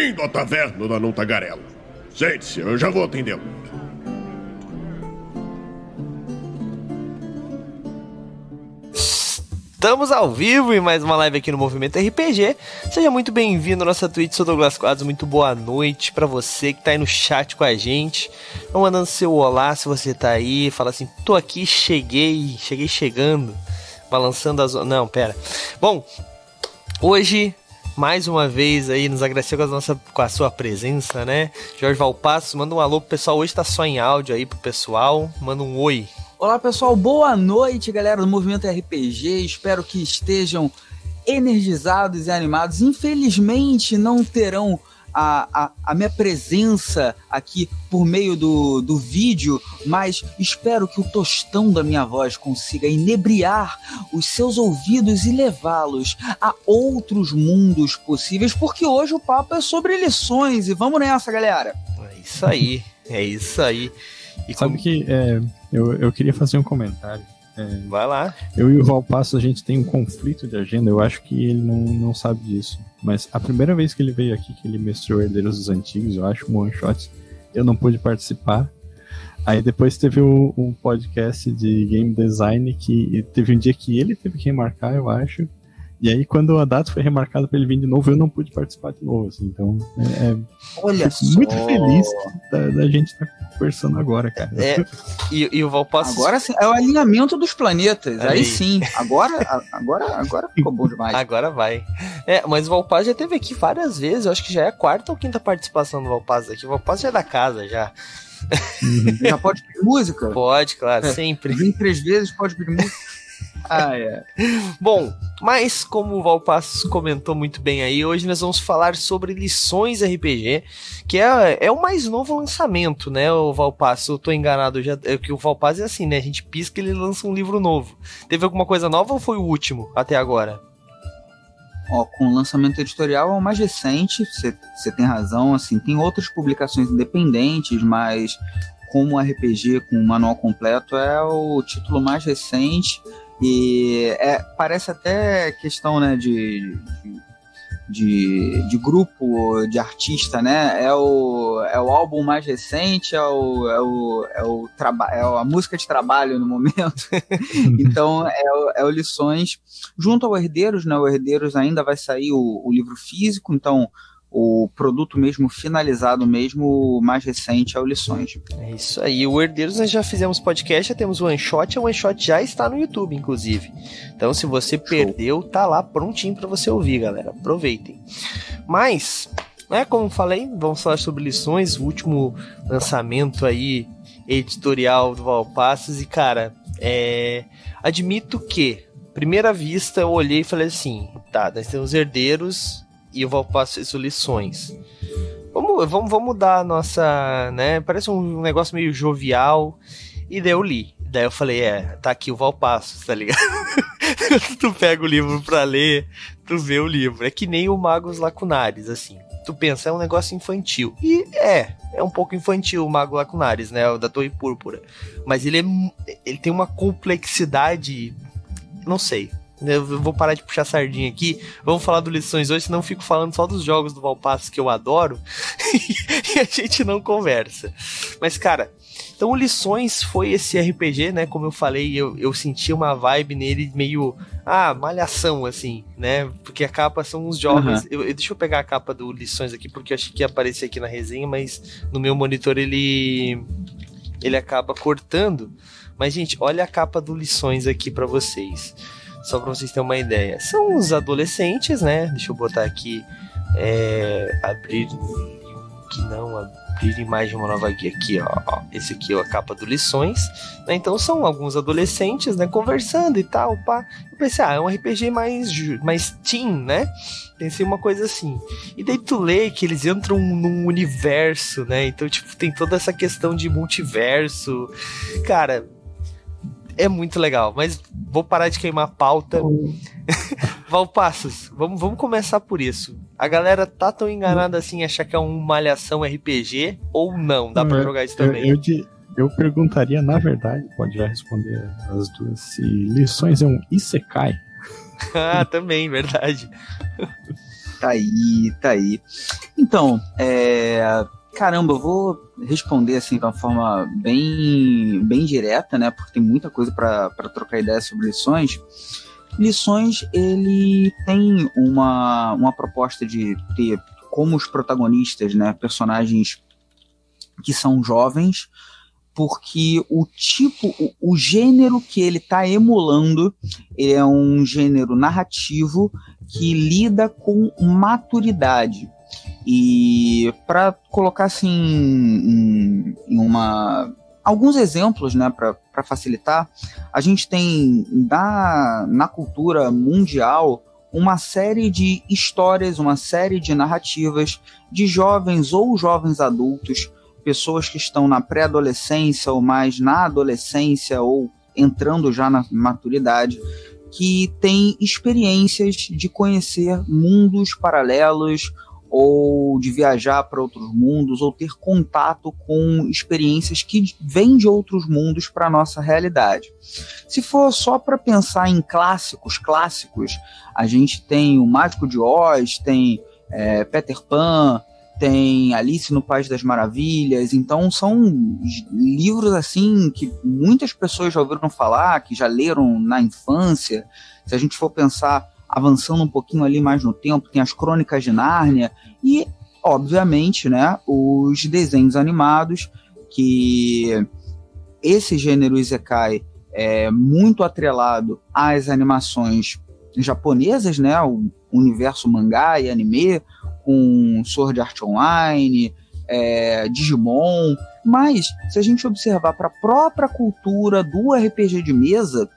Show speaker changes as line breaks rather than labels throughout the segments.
Bem-vindo à taverna da Não Tagarela. Sente-se, eu já vou atendê-lo.
Estamos ao vivo em mais uma live aqui no Movimento RPG. Seja muito bem-vindo à nossa Twitch, sou Douglas Quadros. Muito boa noite para você que tá aí no chat com a gente. Vão mandando seu olá se você tá aí. Fala assim, tô aqui, cheguei, cheguei chegando. Balançando as. Não, pera. Bom, hoje mais uma vez aí nos agradeceu com a, nossa, com a sua presença, né? Jorge Valpassos, manda um alô pro pessoal. Hoje tá só em áudio aí pro pessoal. Manda um oi.
Olá pessoal, boa noite galera do Movimento RPG, espero que estejam energizados e animados. Infelizmente não terão a, a, a, minha presença aqui por meio do, do vídeo, mas espero que o tostão da minha voz consiga inebriar os seus ouvidos e levá-los a outros mundos possíveis, porque hoje o papo é sobre lições e vamos nessa, galera.
É isso aí, é isso aí.
E Sabe como... que é, eu, eu queria fazer um comentário. É,
Vai lá.
Eu e o Valpasso, a gente tem um conflito de agenda. Eu acho que ele não, não sabe disso. Mas a primeira vez que ele veio aqui, que ele mestrou Herdeiros dos Antigos, eu acho, um one shot, eu não pude participar. Aí depois teve o, um podcast de game design que teve um dia que ele teve que remarcar, eu acho. E aí, quando a data foi remarcada para ele vir de novo, eu não pude participar de novo. Assim, então, é, é
Olha
muito feliz da, da gente estar tá conversando agora, cara.
É, e, e o Valpasso.
Agora sim, é o alinhamento dos planetas. Aí, aí sim. Agora, agora, agora ficou bom demais.
Agora vai. É, mas o Valpasso já teve aqui várias vezes. Eu acho que já é a quarta ou quinta participação do Valpasso aqui. O Valpasso já é da casa já.
Uhum. Já pode pedir música?
Pode, claro, é. sempre.
Vim três vezes, pode pedir música.
Ah, é. Bom, mas como o Valpassos comentou muito bem aí, hoje nós vamos falar sobre lições RPG, que é, é o mais novo lançamento, né, o Valpassos? Eu tô enganado, já, é que o Valpassos é assim, né? A gente pisca e ele lança um livro novo. Teve alguma coisa nova ou foi o último até agora?
Ó, com o lançamento editorial é o mais recente, você tem razão, assim, tem outras publicações independentes, mas como RPG com o manual completo é o título mais recente e é, parece até questão né, de, de, de, grupo, de artista, né? É o, é o álbum mais recente, é, o, é, o, é, o traba é a música de trabalho no momento. então, é o, é o Lições. Junto ao Herdeiros, né? O Herdeiros ainda vai sair o, o livro físico, então o produto mesmo finalizado mesmo mais recente é o Lições.
É isso aí. O Herdeiros nós já fizemos podcast, já temos o One Shot, o One Shot já está no YouTube, inclusive. Então, se você Show. perdeu, tá lá prontinho para você ouvir, galera. Aproveitem. Mas, né, como falei, vamos falar sobre Lições, o último lançamento aí editorial do Valpassos e cara, é... admito que primeira vista eu olhei e falei assim, tá, nós temos herdeiros e eu vou passar lições. Vamos, vamos, vamos mudar a nossa, né? Parece um negócio meio jovial. E daí eu li. Daí eu falei, é, tá aqui o Valpassos, tá ligado? tu pega o livro pra ler, tu vê o livro. É que nem o Magos Lacunares, assim. Tu pensa, é um negócio infantil. E é, é um pouco infantil o Mago Lacunares, né? O da Torre Púrpura. Mas ele, é, ele tem uma complexidade. Não sei. Eu vou parar de puxar sardinha aqui. Vamos falar do Lições hoje, senão eu fico falando só dos jogos do Valpasso que eu adoro e a gente não conversa. Mas, cara, então o Lições foi esse RPG, né? Como eu falei, eu, eu senti uma vibe nele meio. Ah, malhação, assim, né? Porque a capa são uns jogos. Uhum. Eu, eu, deixa eu pegar a capa do Lições aqui, porque eu achei que ia aparecer aqui na resenha, mas no meu monitor ele. Ele acaba cortando. Mas, gente, olha a capa do Lições aqui para vocês. Só para vocês terem uma ideia. São os adolescentes, né? Deixa eu botar aqui. É, abrir que não abrir imagem uma nova guia aqui, ó, ó, Esse aqui é a capa do Lições. Né? Então são alguns adolescentes, né? Conversando e tal, pá. Eu pensei, ah, é um RPG mais, mais teen, né? Pensei uma coisa assim. E daí tu lê que eles entram num universo, né? Então, tipo, tem toda essa questão de multiverso. Cara, é muito legal, mas vou parar de queimar a pauta. Valpassos, vamos, vamos começar por isso. A galera tá tão enganada assim achar que é um malhação RPG ou não? Dá pra jogar isso também?
Eu, eu, eu, perguntaria, na verdade, pode já responder as duas, se lições é um Isekai.
ah, também, verdade.
Tá aí, tá aí. Então, é, caramba, eu vou responder assim de uma forma bem, bem direta, né? Porque tem muita coisa para trocar ideia sobre lições. Lições, ele tem uma, uma proposta de ter como os protagonistas, né, personagens que são jovens, porque o tipo, o, o gênero que ele está emulando é um gênero narrativo que lida com maturidade. E para colocar assim em, em, uma alguns exemplos, né, para facilitar, a gente tem na, na cultura mundial uma série de histórias, uma série de narrativas de jovens ou jovens adultos, pessoas que estão na pré-adolescência ou mais na adolescência ou entrando já na maturidade, que têm experiências de conhecer mundos paralelos ou de viajar para outros mundos ou ter contato com experiências que vêm de outros mundos para a nossa realidade. Se for só para pensar em clássicos, clássicos, a gente tem o Mágico de Oz, tem é, Peter Pan, tem Alice no País das Maravilhas, então são livros assim que muitas pessoas já ouviram falar, que já leram na infância. Se a gente for pensar avançando um pouquinho ali mais no tempo, tem as Crônicas de Nárnia e, obviamente, né, os desenhos animados, que esse gênero Isekai é muito atrelado às animações japonesas, né, o universo mangá e anime, com Sword Art Online, é, Digimon, mas se a gente observar para a própria cultura do RPG de mesa,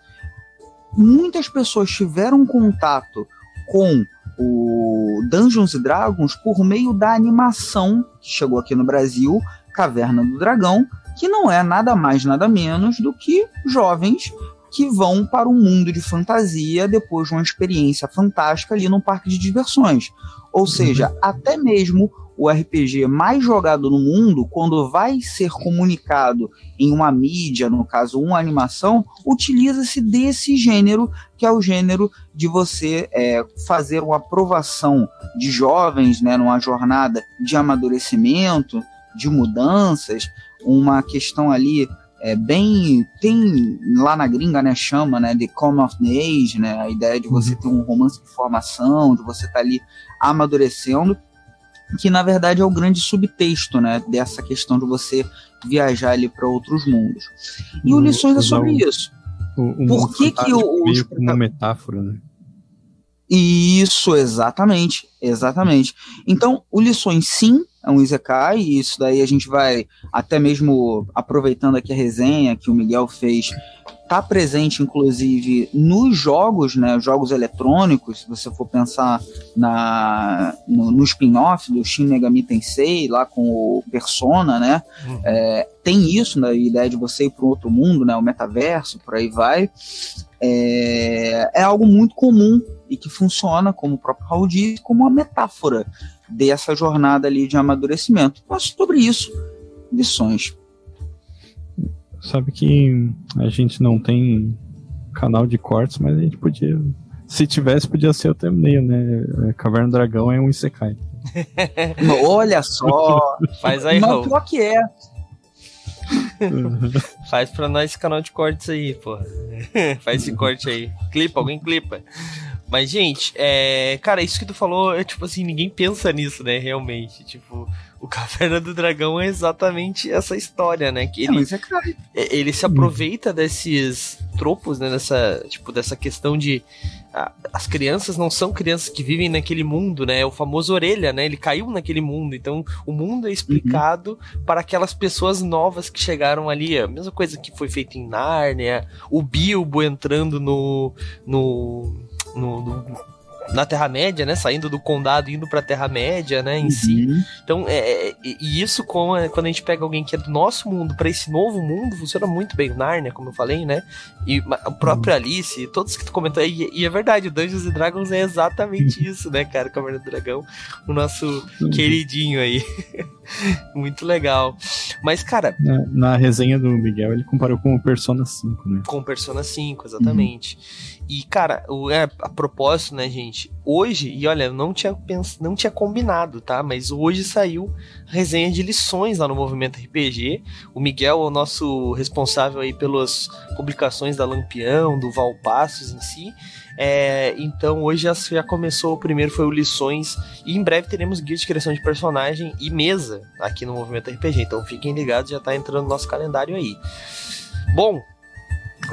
muitas pessoas tiveram contato com o Dungeons Dragons por meio da animação que chegou aqui no Brasil, Caverna do Dragão, que não é nada mais nada menos do que jovens que vão para um mundo de fantasia depois de uma experiência fantástica ali num parque de diversões. Ou seja, uhum. até mesmo o RPG mais jogado no mundo, quando vai ser comunicado em uma mídia, no caso uma animação, utiliza-se desse gênero, que é o gênero de você é, fazer uma aprovação de jovens né, numa jornada de amadurecimento, de mudanças, uma questão ali é bem tem lá na gringa né chama né de come of age né a ideia de você uhum. ter um romance de formação de você estar tá ali amadurecendo que na verdade é o grande subtexto, né, dessa questão de você viajar ali para outros mundos. E o Lições é sobre o, isso.
O, o Por que que o, os... uma metáfora, né?
Isso, exatamente, exatamente. Então, o Lições sim é um Isekai, e isso daí a gente vai, até mesmo aproveitando aqui a resenha que o Miguel fez, tá presente inclusive nos jogos, né, jogos eletrônicos, se você for pensar na, no, no spin-off do Shin Megami Tensei, lá com o Persona, né, uhum. é, tem isso, né, a ideia de você ir para outro mundo, né, o metaverso, por aí vai, é, é algo muito comum e que funciona, como o próprio Raul disse, como uma metáfora dessa jornada ali de amadurecimento. Mas sobre isso, lições.
Sabe que a gente não tem canal de cortes, mas a gente podia. Se tivesse, podia ser o thumbnail, né? É, Caverna do Dragão é um Isekai.
Olha só!
Faz aí, Raul.
Pior que é.
Faz pra nós esse canal de cortes aí, pô. Faz esse corte aí. Clipa, alguém clipa. Mas, gente, é. Cara, isso que tu falou, é tipo assim, ninguém pensa nisso, né? Realmente. Tipo, o Caverna do Dragão é exatamente essa história, né? Que ele, é, ele se aproveita desses tropos, né? Dessa, tipo, dessa questão de. as crianças não são crianças que vivem naquele mundo, né? É o famoso orelha, né? Ele caiu naquele mundo. Então, o mundo é explicado uhum. para aquelas pessoas novas que chegaram ali. A mesma coisa que foi feita em Nárnia, o Bilbo entrando no. no no, no, na Terra-média, né? Saindo do condado indo pra Terra-média, né? Em uhum. si. Então, é, é, e isso com, é, quando a gente pega alguém que é do nosso mundo para esse novo mundo, funciona muito bem. O Narnia, como eu falei, né? E a própria uhum. Alice, todos que tu comentou aí. E, é verdade, o Dungeons Dragons é exatamente isso, né, cara? Caverna do Dragão, o nosso uhum. queridinho aí. Muito legal. Mas, cara.
Na, na, resenha do Miguel, ele comparou com o Persona 5, né?
Com o Persona 5, exatamente. E, cara, o, é, a propósito, né, gente? Hoje, e olha, não tinha, pens, não tinha combinado, tá? Mas hoje saiu resenha de lições lá no Movimento RPG. O Miguel é o nosso responsável aí pelas publicações da Lampião, do Valpassos em si. É, então hoje já, já, começou, o primeiro foi o Lições, e em breve teremos guia de criação de personagem e mesa aqui no Movimento RPG. Então fiquem ligados, já está entrando no nosso calendário aí. Bom,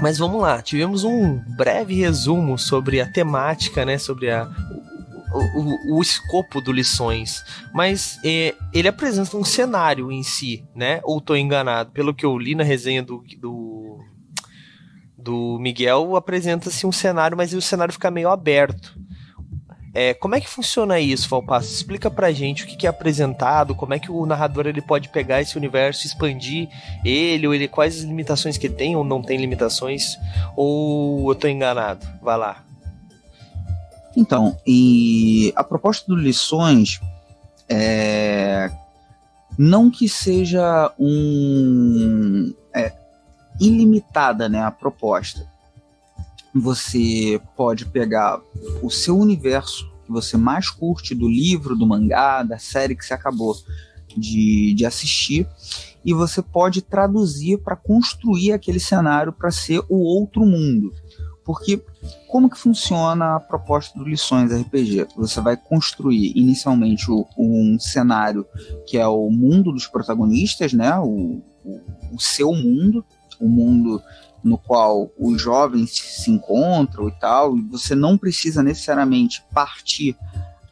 mas vamos lá, tivemos um breve resumo sobre a temática, né? Sobre a, o, o, o, escopo do Lições, mas é, ele apresenta um cenário em si, né? Ou estou enganado? Pelo que eu li na resenha do, do do Miguel apresenta-se um cenário, mas o cenário fica meio aberto. É, como é que funciona isso, Valpasso? Explica pra gente o que, que, é apresentado, como é que o narrador ele pode pegar esse universo, expandir ele, ou ele, quais as limitações que tem ou não tem limitações, ou eu tô enganado? Vai lá.
Então, e a proposta do Lições é não que seja um é, ilimitada, né, a proposta. Você pode pegar o seu universo que você mais curte do livro, do mangá, da série que você acabou de, de assistir, e você pode traduzir para construir aquele cenário para ser o outro mundo. Porque como que funciona a proposta do Lições RPG? Você vai construir inicialmente o, um cenário que é o mundo dos protagonistas, né? O, o, o seu mundo, o mundo no qual os jovens se encontram e tal, e você não precisa necessariamente partir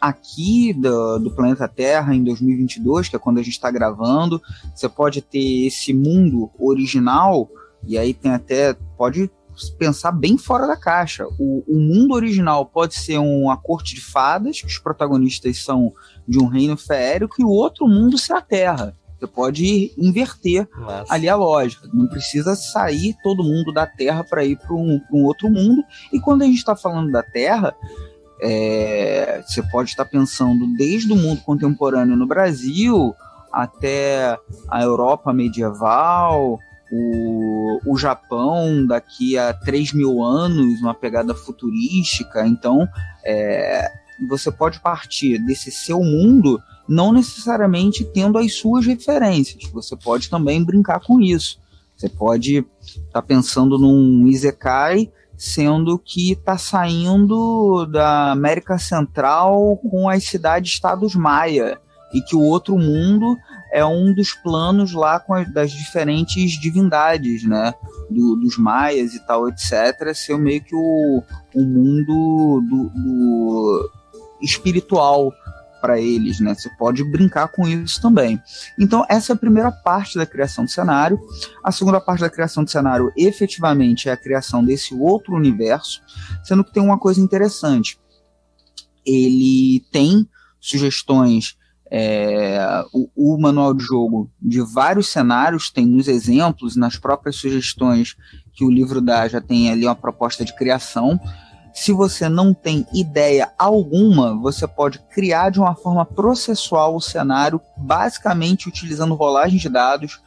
aqui do, do, planeta Terra em 2022, que é quando a gente está gravando. Você pode ter esse mundo original, e aí tem até. Pode pensar bem fora da caixa. O, o mundo original pode ser uma corte de fadas, que os protagonistas são de um reino feérico, e o outro mundo ser a Terra. Você pode inverter Nossa. ali a lógica. Não precisa sair todo mundo da Terra para ir para um, um, outro mundo. E quando a gente está falando da Terra, é, você pode estar tá pensando desde o mundo contemporâneo no Brasil até a Europa medieval, o, o Japão daqui a 3 mil anos, uma pegada futurística. Então, é, você pode partir desse seu mundo não necessariamente tendo as suas referências. Você pode também brincar com isso. Você pode estar tá pensando num Isekai sendo que está saindo da América Central com as cidades-estados maia e que o outro mundo é um dos planos lá as, das diferentes divindades, né? Do, dos maias e tal, etc. Ser meio que o, o mundo do, do espiritual para eles, né? Você pode brincar com isso também. Então, essa é a primeira parte da criação do cenário. A segunda parte da criação do cenário, efetivamente, é a criação desse outro universo, sendo que tem uma coisa interessante. Ele tem sugestões é, o, o, manual de jogo de vários cenários, tem nos exemplos, nas próprias sugestões que o livro dá, já tem ali uma proposta de criação. Se você não tem ideia alguma, você pode criar de uma forma processual o cenário, basicamente utilizando rolagem de dados.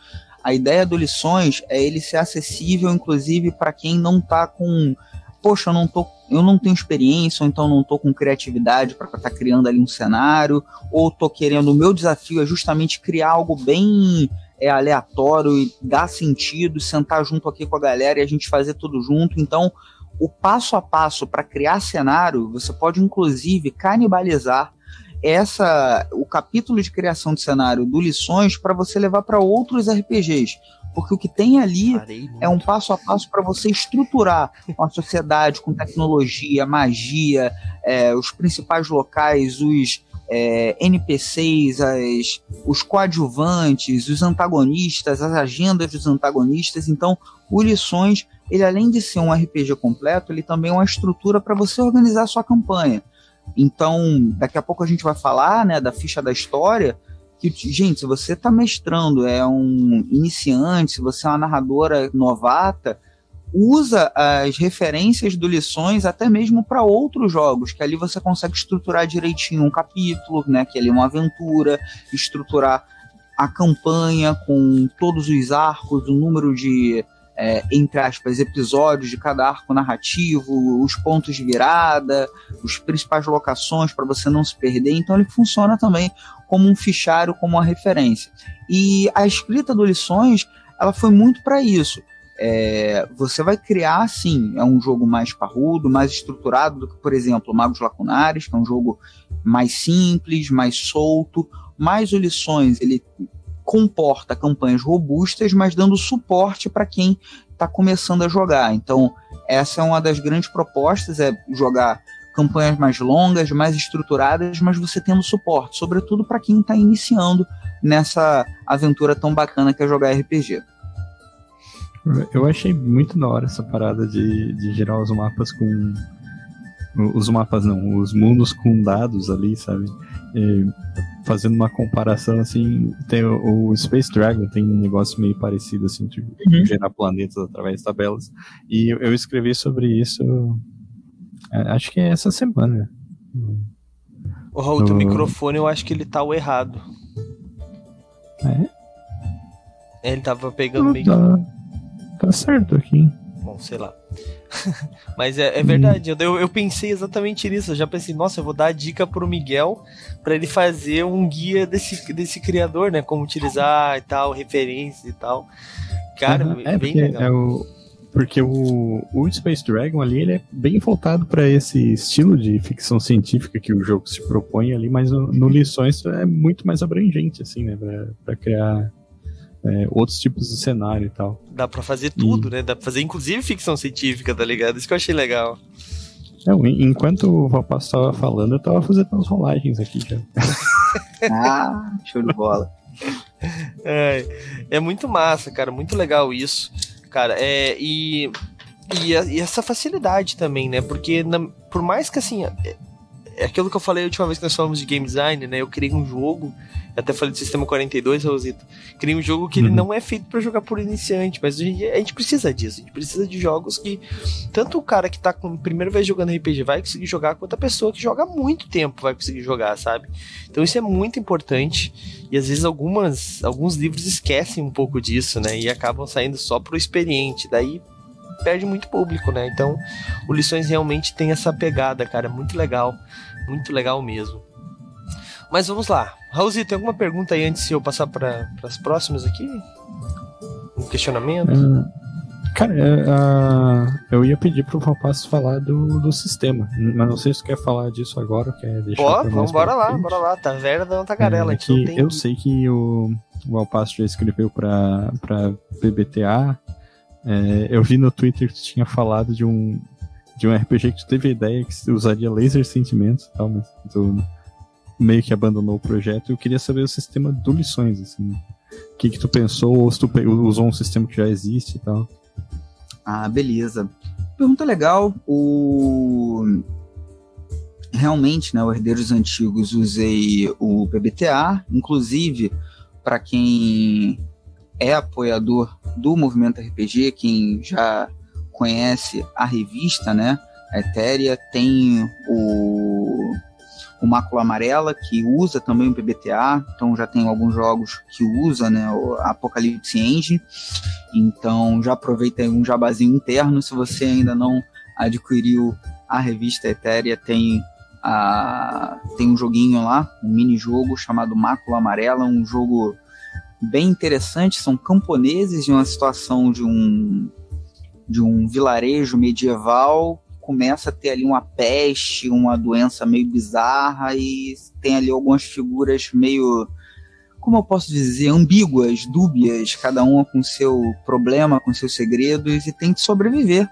A ideia do Lições é ele ser acessível, inclusive, para quem não está com. Poxa, eu não, tô, eu não tenho experiência, ou então não estou com criatividade para estar tá criando ali um cenário, ou estou querendo. O meu desafio é justamente criar algo bem é aleatório e dar sentido, sentar junto aqui com a galera e a gente fazer tudo junto. Então, o passo a passo para criar cenário, você pode inclusive canibalizar essa o capítulo de criação de cenário do Lições para você levar para outros RPGs. Porque o que tem ali é um passo a passo para você estruturar uma sociedade com tecnologia, magia, é, os principais locais, os é, NPCs, as, os coadjuvantes, os antagonistas, as agendas dos antagonistas. Então, o Lições ele além de ser um RPG completo, ele também é uma estrutura para você organizar a sua campanha. Então, daqui a pouco a gente vai falar, né, da ficha da história, que, gente, se você está mestrando, é um iniciante, se você é uma narradora novata, usa as referências do lições até mesmo para outros jogos, que ali você consegue estruturar direitinho um capítulo, né, que ali é uma aventura, estruturar a campanha com todos os arcos, o número de é, entre aspas, episódios de cada arco narrativo, os pontos de virada, os principais locações para você não se perder. Então ele funciona também como um fichário, como uma referência. E a escrita do Lições, ela foi muito para isso. É, você vai criar, sim, é um jogo mais parrudo, mais estruturado do que, por exemplo, Magos Lacunares, que é um jogo mais simples, mais solto, mais o Lições, ele comporta campanhas robustas, mas dando suporte para quem está começando a jogar. Então, essa é uma das grandes propostas, é jogar campanhas mais longas, mais estruturadas, mas você tendo suporte, sobretudo para quem está iniciando nessa aventura tão bacana que é jogar RPG.
Eu achei muito da hora essa parada de, de gerar os mapas com. Os mapas não, os mundos com dados ali, sabe? E fazendo uma comparação assim, tem o, o, Space Dragon tem um negócio meio parecido assim, de uhum. gerar planetas através de tabelas. E eu, eu escrevi sobre isso é, acho que é essa semana.
O Raul, no... teu microfone eu acho que ele tá o errado.
É?
Ele tava pegando meio.
Tá, tá certo aqui.
Bom, sei lá. Mas é, é verdade, eu, eu, pensei exatamente nisso. Eu já pensei, nossa, eu vou dar a dica pro Miguel para ele fazer um guia desse, desse criador, né? Como utilizar e tal, referências e tal. Cara,
uhum, é bem legal. É o, porque o, o Space Dragon ali ele é bem voltado para esse estilo de ficção científica que o jogo se propõe ali, mas no, no Lições é muito mais abrangente, assim, né? Para criar é, outros tipos de cenário e tal.
Dá pra fazer tudo, e... né? Dá pra fazer inclusive ficção científica, tá ligado? Isso que eu achei legal.
Não, enquanto o Valpasso estava falando, eu tava fazendo umas rolagens aqui já.
ah, show de bola.
É, é muito massa, cara, muito legal isso, cara. É, e, e, a, e essa facilidade também, né? Porque na, por mais que assim, é, aquilo que eu falei a última vez que nós falamos de game design, né? Eu criei um jogo até falei do sistema 42, Rosito. Cria um jogo que uhum. ele não é feito para jogar por iniciante, mas a gente, a gente, precisa disso. A gente precisa de jogos que tanto o cara que tá com primeira vez jogando RPG vai conseguir jogar, quanto a pessoa que joga há muito tempo vai conseguir jogar, sabe? Então isso é muito importante. E às vezes algumas, alguns livros esquecem um pouco disso, né? E acabam saindo só pro experiente. Daí perde muito público, né? Então, o Lições realmente tem essa pegada, cara, muito legal, muito legal mesmo. Mas vamos lá. Raulzito, tem alguma pergunta aí antes de eu passar para as próximas aqui? Um questionamento? Uh,
cara, uh, eu ia pedir pro Valpasso falar do, do sistema, mas não sei se quer falar disso agora, quer deixar
Pô, vamos bora lá, bora lá. Taverna da Tagarela. É,
que tem... Eu sei que o, o Valpasso já escreveu para PBTA. É, eu vi no Twitter que tu tinha falado de um, de um RPG que tu teve a ideia que usaria laser sentimentos e tal, mas tu meio que abandonou o projeto. Eu queria saber o sistema do lições, assim. O que, que tu pensou, ou se tu usou um sistema que já existe e tal.
Ah, beleza. Pergunta legal. O... Realmente, né, o Herdeiros Antigos usei o PBTA, inclusive para quem é apoiador do movimento RPG, quem já conhece a revista, né, a Etérea, tem o o Mácula Amarela, que usa também o PBTA, então já tem alguns jogos que usa né, o Apocalypse Engine, então já aproveita um jabazinho interno, se você ainda não adquiriu a revista Etérea, tem, a, tem um joguinho lá, um mini jogo chamado Mácula Amarela, um jogo bem interessante, são camponeses em uma situação de um de um vilarejo medieval começa a ter ali uma peste, uma doença meio bizarra e tem ali algumas figuras meio, como eu posso dizer, ambíguas, dúbias, cada uma com seu problema, com seus segredos e tem que sobreviver.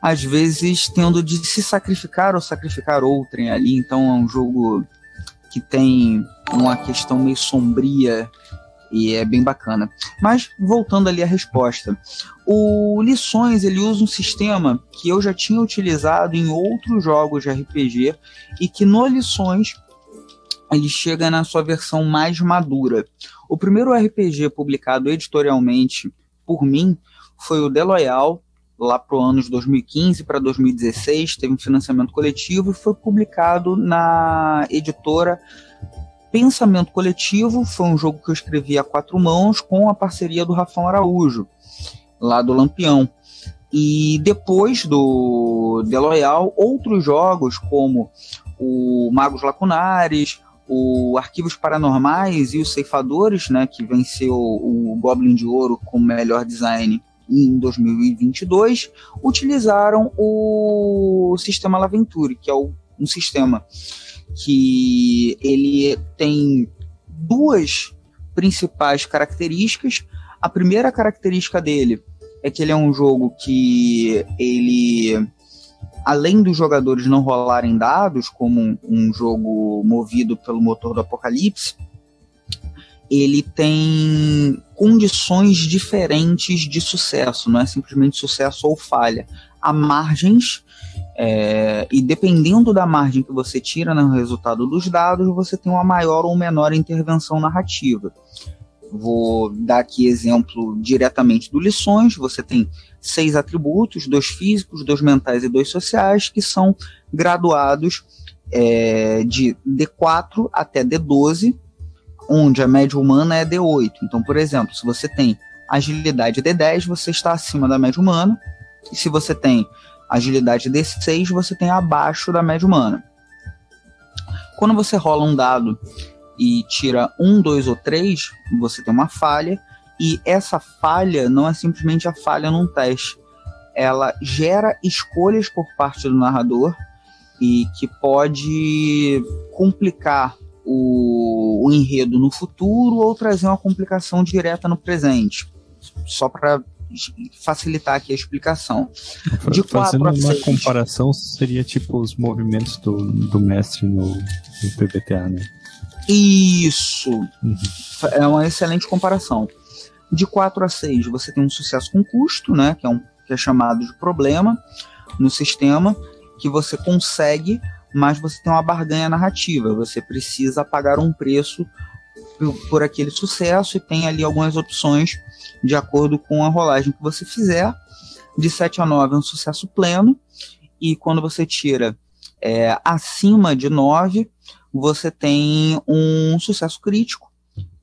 Às vezes tendo de se sacrificar ou sacrificar outrem ali, então é um jogo que tem uma questão meio sombria e é bem bacana. Mas voltando ali à resposta, o Lições ele usa um sistema que eu já tinha utilizado em outros jogos de RPG e que no Lições ele chega na sua versão mais madura. O primeiro RPG publicado editorialmente por mim foi o The Loyal, lá para o ano de 2015 para 2016, teve um financiamento coletivo e foi publicado na editora Pensamento Coletivo foi um jogo que eu escrevi a quatro mãos com a parceria do Rafão Araújo, lá do Lampião. E depois do The Loyal, outros jogos como o Magos Lacunares, o Arquivos Paranormais e os Ceifadores, né, que venceu o Goblin de Ouro com melhor design em 2022, utilizaram o sistema Laventure, que é um sistema que ele tem duas principais características. A primeira característica dele é que ele é um jogo que ele além dos jogadores não rolarem dados, como um, um, jogo movido pelo motor do Apocalipse, ele tem condições diferentes de sucesso, não é simplesmente sucesso ou falha. Há margens, é, e dependendo da margem que você tira no resultado dos dados, você tem uma maior ou menor intervenção narrativa. Vou dar aqui exemplo diretamente do Lições. Você tem seis atributos, dois físicos, dois mentais e dois sociais, que são graduados é, de D4 até D12, onde a média humana é D8. Então, por exemplo, se você tem agilidade D10, você está acima da média humana. E se você tem agilidade D6, você tem abaixo da média humana. Quando você rola um dado e tira um, dois ou três, você tem uma falha, e essa falha não é simplesmente a falha num teste. Ela gera escolhas por parte do narrador e que pode complicar o, o enredo no futuro ou trazer uma complicação direta no presente. Só para facilitar aqui a explicação.
De Fazendo uma seis... comparação, seria tipo os movimentos do, do mestre no, no PBTA, né?
Isso. Uhum. É uma excelente comparação. De 4 a 6, você tem um sucesso com custo, né, que é, um, que é chamado de problema no sistema, que você consegue, mas você tem uma barganha narrativa. Você precisa pagar um preço por, aquele sucesso e tem ali algumas opções de acordo com a rolagem que você fizer. De 7 a 9 é um sucesso pleno, e quando você tira é, acima de 9, você tem um sucesso crítico,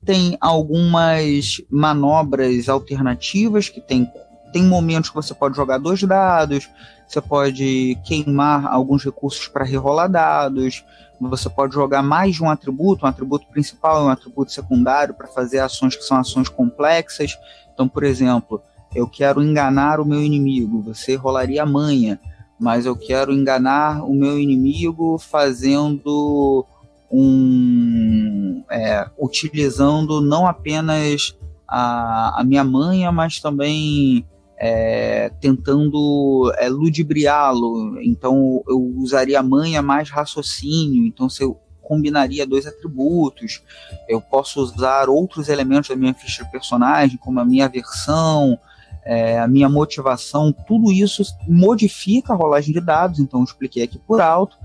tem algumas manobras alternativas que tem tem momentos que você pode jogar dois dados, você pode queimar alguns recursos para rerolar dados, você pode jogar mais de um atributo, um atributo principal e um atributo secundário para fazer ações que são ações complexas. Então, por exemplo, eu quero enganar o meu inimigo, você rolaria a manha, mas eu quero enganar o meu inimigo fazendo um é, utilizando não apenas a, a minha manha, mas também é, tentando é, ludibriá-lo. Então eu usaria manha mais raciocínio. Então se eu combinaria dois atributos, eu posso usar outros elementos da minha ficha de personagem, como a minha versão, é, a minha motivação, tudo isso modifica a rolagem de dados, então expliquei aqui por alto,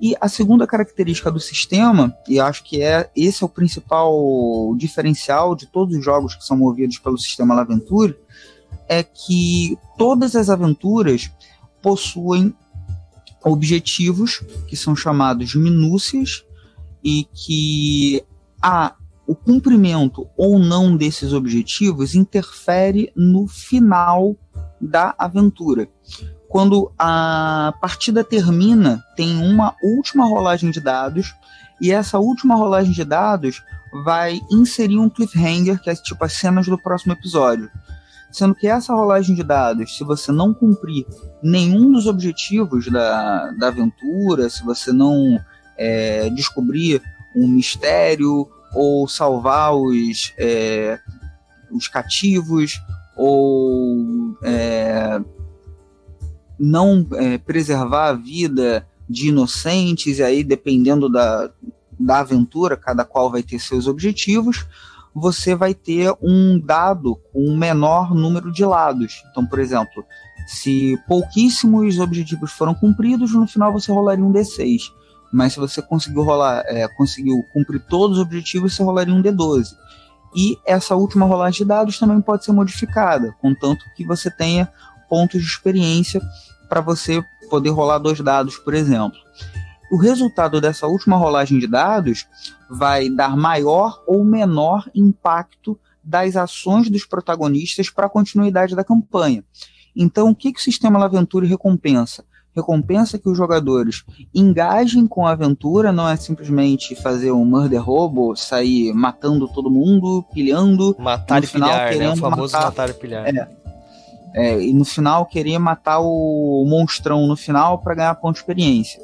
e a segunda característica do sistema, e acho que é esse é o principal diferencial de todos os jogos que são movidos pelo sistema Laventure, é que todas as aventuras possuem objetivos que são chamados de minúcias e que a o cumprimento ou não desses objetivos interfere no final da aventura quando a partida termina, tem uma última rolagem de dados, e essa última rolagem de dados vai inserir um cliffhanger, que é tipo as cenas do próximo episódio. Sendo que essa rolagem de dados, se você não cumprir nenhum dos objetivos da, da aventura, se você não é, descobrir um mistério ou salvar os, é, os cativos ou é, não é, preservar a vida de inocentes, e aí dependendo da, da aventura, cada qual vai ter seus objetivos, você vai ter um dado com um menor número de lados. Então, por exemplo, se pouquíssimos objetivos foram cumpridos, no final você rolaria um D6. Mas se você conseguiu rolar, é, conseguiu cumprir todos os objetivos, você rolaria um D12. E essa última rolagem de dados também pode ser modificada, contanto que você tenha pontos de experiência para você poder rolar dois dados, por exemplo. o resultado dessa última rolagem de dados vai dar maior ou menor impacto das ações dos protagonistas para a continuidade da campanha. Então, o que, que o sistema Laventure recompensa? Recompensa que os jogadores engajem com a aventura, não é simplesmente fazer um murder robo, sair matando todo mundo, pilhando.
Matar e final, pilhar, né? O famoso matar, matar e pilhar.
É, é, e no final queria matar o monstrão no final para ganhar ponto de experiência.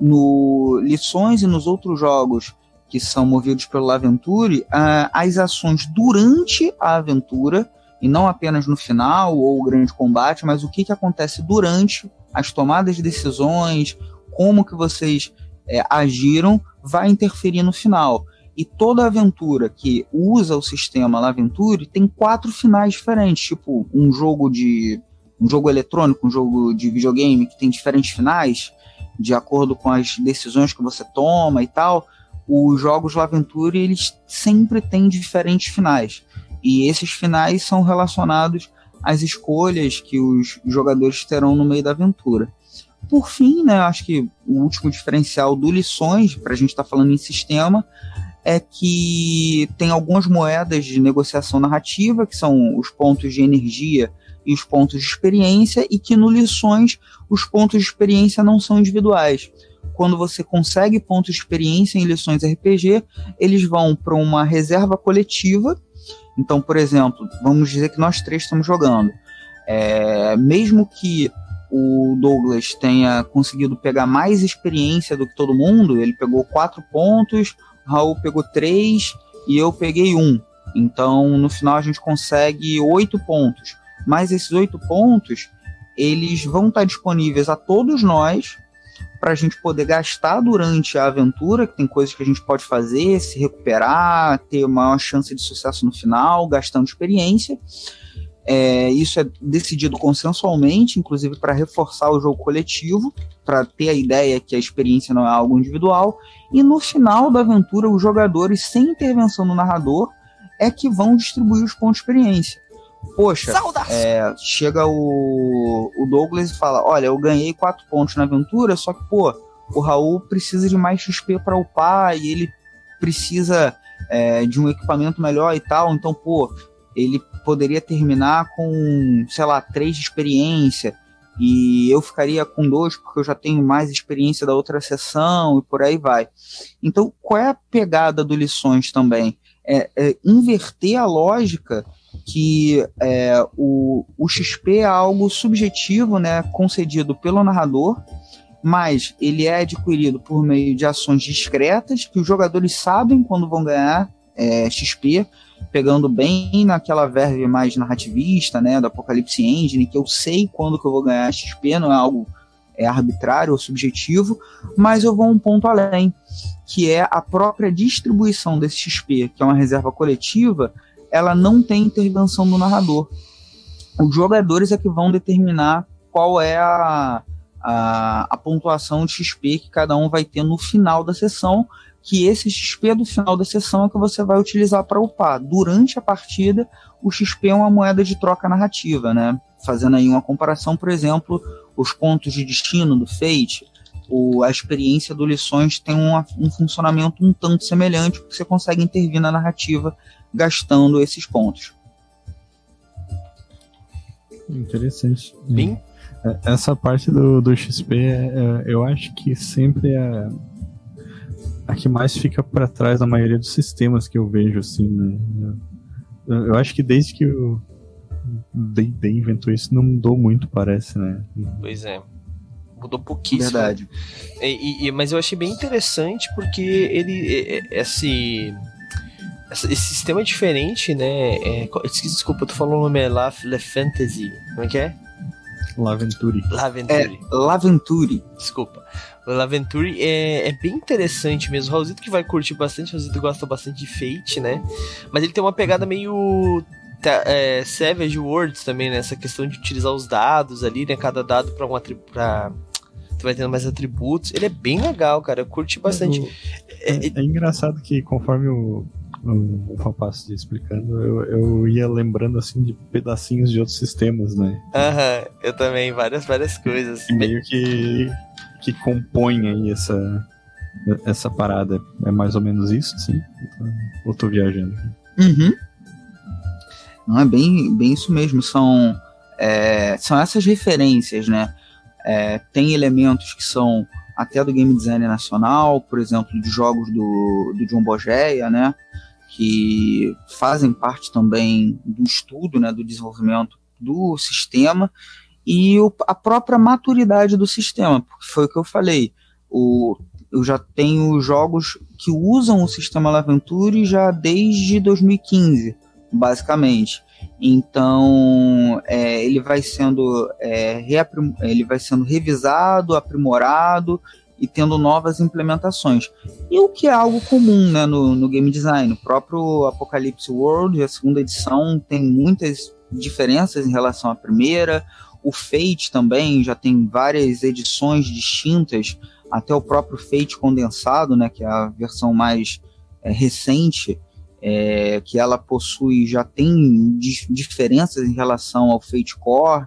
No Lições e nos outros jogos que são movidos pelo Aventure, uh, as ações durante a aventura, e não apenas no final ou o grande combate, mas o que, que acontece durante as tomadas de decisões, como que vocês é, agiram, vai interferir no final. E toda aventura que usa o sistema Laventure tem quatro finais diferentes, tipo um jogo de um jogo eletrônico, um jogo de videogame que tem diferentes finais, de acordo com as decisões que você toma e tal. Os jogos Laventure eles sempre têm diferentes finais. E esses finais são relacionados às escolhas que os jogadores terão no meio da aventura. Por fim, né, acho que o último diferencial do Lições, para a gente estar tá falando em sistema, é que tem algumas moedas de negociação narrativa, que são os pontos de energia e os pontos de experiência, e que no Lições os pontos de experiência não são individuais. Quando você consegue pontos de experiência em lições RPG, eles vão para uma reserva coletiva. Então, por exemplo, vamos dizer que nós três estamos jogando. É, mesmo que o Douglas tenha conseguido pegar mais experiência do que todo mundo, ele pegou quatro pontos, Raul pegou três e eu peguei um. Então, no final, a gente consegue oito pontos. Mas esses oito pontos, eles vão estar disponíveis a todos nós para a gente poder gastar durante a aventura, que tem coisas que a gente pode fazer, se recuperar, ter maior chance de sucesso no final, gastando experiência. É, isso é decidido consensualmente, inclusive para reforçar o jogo coletivo, para ter a ideia que a experiência não é algo individual. E no final da aventura, os jogadores, sem intervenção do narrador, é que vão distribuir os pontos de experiência. Poxa, é, chega o, o Douglas e fala: Olha, eu ganhei quatro pontos na aventura, só que, pô, o Raul precisa de mais XP para upar e ele precisa é, de um equipamento melhor e tal. Então, pô, ele poderia terminar com, sei lá, três de experiência e eu ficaria com dois porque eu já tenho mais experiência da outra sessão e por aí vai. Então, qual é a pegada do Lições também? É, é inverter a lógica que é, o, o XP é algo subjetivo, né, concedido pelo narrador, mas ele é adquirido por meio de ações discretas que os jogadores sabem quando vão ganhar é, XP, pegando bem naquela verve mais narrativista, né, do Apocalipse Engine, que eu sei quando que eu vou ganhar XP, não é algo é arbitrário ou subjetivo, mas eu vou um ponto além, que é a própria distribuição desse XP, que é uma reserva coletiva, ela não tem intervenção do narrador. Os jogadores é que vão determinar qual é a, a, a pontuação de XP que cada um vai ter no final da sessão, que esse XP do final da sessão é que você vai utilizar para upar. Durante a partida, o XP é uma moeda de troca narrativa, né? Fazendo aí uma comparação, por exemplo, os pontos de destino do Fate, o, a experiência do Lições tem uma, um funcionamento um tanto semelhante, porque você consegue intervir na narrativa gastando esses pontos.
Interessante. Bem... É, essa parte do, do XP, é, eu acho que sempre é a que mais fica para trás na maioria dos sistemas que eu vejo, assim, né? Eu acho que desde que o D&D inventou isso, não mudou muito, parece, né?
Pois é. Mudou pouquíssimo.
Verdade.
E, e, mas eu achei bem interessante porque ele, esse, esse sistema é diferente, né? É, desculpa, eu tô falando o nome é La, La Fantasy. Como é que é?
Laventuri.
Laventuri.
É, Laventuri.
Desculpa. Laventuri é, é bem interessante mesmo. O Raulzito que vai curtir bastante, o Raulzito gosta bastante de Fate, né? Mas ele tem uma pegada meio é, Savage Worlds também, né? Essa questão de utilizar os dados ali, né? Cada dado para um atributo. Pra... Tu vai tendo mais atributos. Ele é bem legal, cara. Eu curti bastante.
É, é, é engraçado que conforme o, o, Fapasso explicando, eu, eu ia lembrando assim de pedacinhos de outros sistemas, né?
Aham, eu também, várias, várias coisas.
E meio que que compõe aí essa, essa parada. É mais ou menos isso, sim? Ou tô viajando?
Uhum. Não, é bem, bem isso mesmo. São, é, são essas referências, né? É, tem elementos que são até do game design nacional, por exemplo, de jogos do, do John Bogeia, né? Que fazem parte também do estudo, né? Do desenvolvimento do sistema e o, a própria maturidade do sistema, porque foi o que eu falei. O, eu já tenho jogos que usam o sistema Laventure já desde 2015, basicamente. Então é, ele vai sendo é, ele vai sendo revisado, aprimorado e tendo novas implementações. E o que é algo comum né, no, no game design. O próprio Apocalypse World, a segunda edição, tem muitas diferenças em relação à primeira. O Fate também já tem várias edições distintas, até o próprio Fate condensado, né, que é a versão mais é, recente, é, que ela possui, já tem di diferenças em relação ao Fate Core,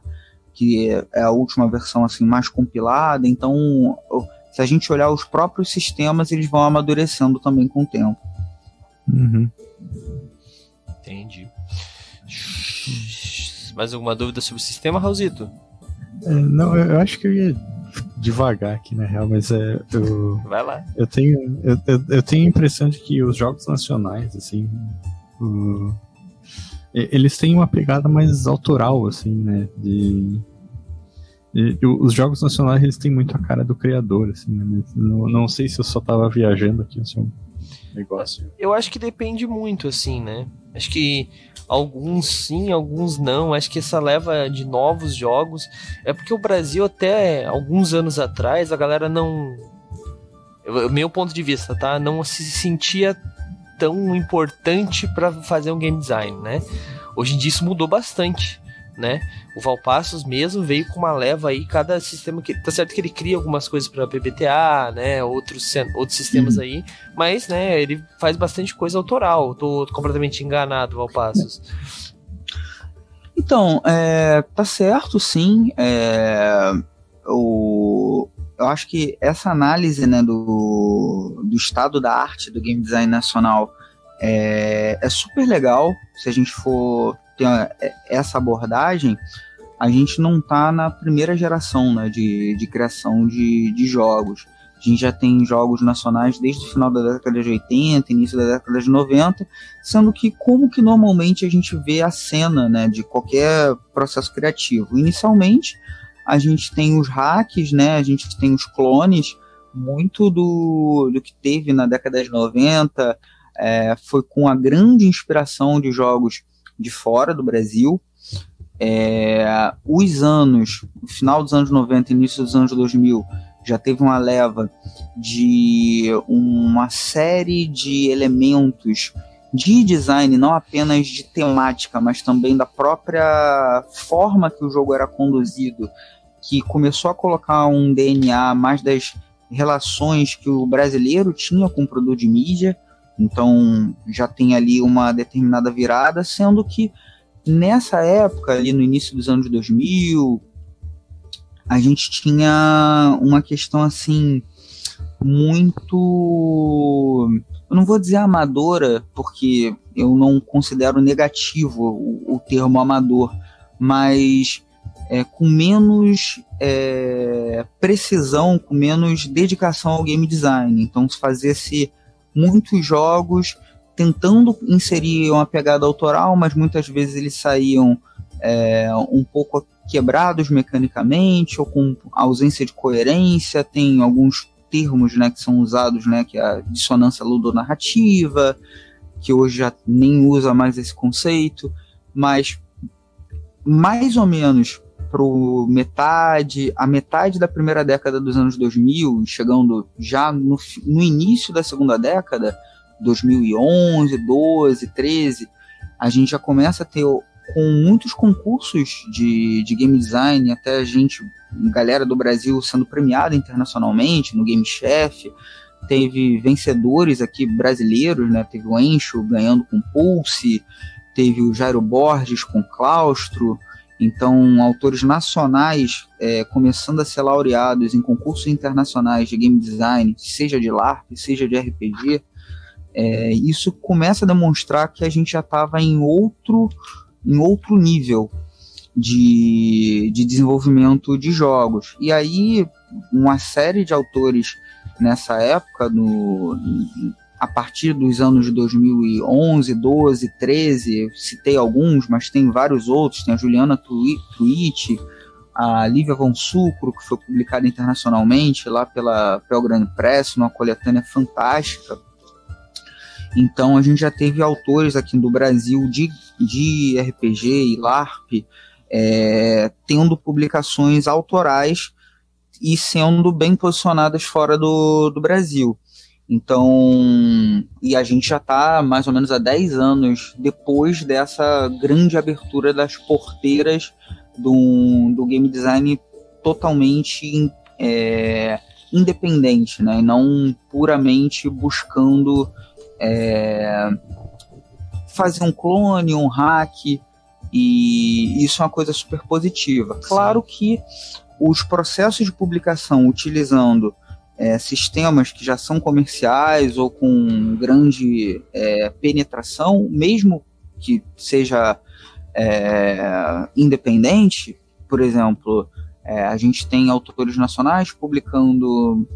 que é a última versão assim mais compilada. Então, se a gente olhar os próprios sistemas, eles vão amadurecendo também com o tempo.
Uhum.
Entendi. Mais alguma dúvida sobre o sistema, Raulzito?
É, não, eu acho que eu ia devagar aqui na real, mas é, eu.
Vai lá.
Eu tenho, eu, eu, eu tenho a impressão de que os jogos nacionais, assim. Uh, eles têm uma pegada mais autoral, assim, né? De, de, os jogos nacionais eles têm muito a cara do criador, assim, né? Não, não sei se eu só tava viajando aqui, assim, negócio.
Eu acho que depende muito, assim, né? Acho que Alguns sim, alguns não. Acho que essa leva de novos jogos é porque o Brasil, até alguns anos atrás, a galera não. Meu ponto de vista, tá? Não se sentia tão importante para fazer um game design, né? Hoje em dia isso mudou bastante né? O Valpassos mesmo veio com uma leva aí, cada sistema que tá certo que ele cria algumas coisas para PBTA, né? Outros outros sistemas uhum. aí, mas né, ele faz bastante coisa autoral. Tô completamente enganado, Valpassos.
Então, é, tá certo, sim. É, o, eu acho que essa análise né, do, do estado da arte do game design nacional é, é super legal se a gente for essa abordagem, a gente não está na primeira geração né, de, de criação de, de jogos. A gente já tem jogos nacionais desde o final da década de 80, início da década de 90, sendo que como que normalmente a gente vê a cena né, de qualquer processo criativo? Inicialmente, a gente tem os hacks, né, a gente tem os clones, muito do, do que teve na década de 90 é, foi com a grande inspiração de jogos de fora do Brasil. É, os anos, final dos anos 90, início dos anos 2000, já teve uma leva de uma série de elementos de design, não apenas de temática, mas também da própria forma que o jogo era conduzido, que começou a colocar um DNA mais das relações que o brasileiro tinha com o produto de mídia. Então já tem ali uma determinada virada, sendo que nessa época, ali no início dos anos 2000, a gente tinha uma questão assim muito eu não vou dizer amadora, porque eu não considero negativo o, o termo amador, mas é, com menos é, precisão, com menos dedicação ao game design. Então, se fazia-se muitos jogos tentando inserir uma pegada autoral, mas muitas vezes eles saíam é, um pouco quebrados mecanicamente ou com ausência de coerência. Tem alguns termos né, que são usados, né, que é a dissonância ludonarrativa, que hoje já nem usa mais esse conceito, mas mais ou menos pro metade, a metade da primeira década dos anos 2000, chegando já no, no início da segunda década, 2011, 12, 13, a gente já começa a ter com muitos concursos de, de game design, até a gente, galera do Brasil sendo premiada internacionalmente no Game Chef, teve vencedores aqui brasileiros, né? Teve o Encho ganhando com Pulse, teve o Jairo Borges com Claustro, Então, autores nacionais é, começando a ser laureados em concursos internacionais de game design, seja de LARP, seja de RPG, é, isso começa a demonstrar que a gente já estava em outro, em outro nível de, de desenvolvimento de jogos. E aí, uma série de autores nessa época, no, a partir dos anos de 2011, 12, 13, citei alguns, mas tem vários outros, tem a Juliana Truitt, a Lívia Von Sucro, que foi publicada internacionalmente lá pela Pelgrane Press, numa coletânea fantástica. Então a gente já teve autores aqui do Brasil de, de RPG e LARP é, tendo publicações autorais e sendo bem posicionadas fora do, do Brasil. Então, e a gente já está mais ou menos há 10 anos depois dessa grande abertura das porteiras do, do game design totalmente é, independente, né? E não puramente buscando é, fazer um clone, um hack, e isso é uma coisa super positiva. Claro que os processos de publicação utilizando é, sistemas que já são comerciais ou com grande é, penetração, mesmo que seja é, independente, por exemplo, é, a gente tem autores nacionais publicando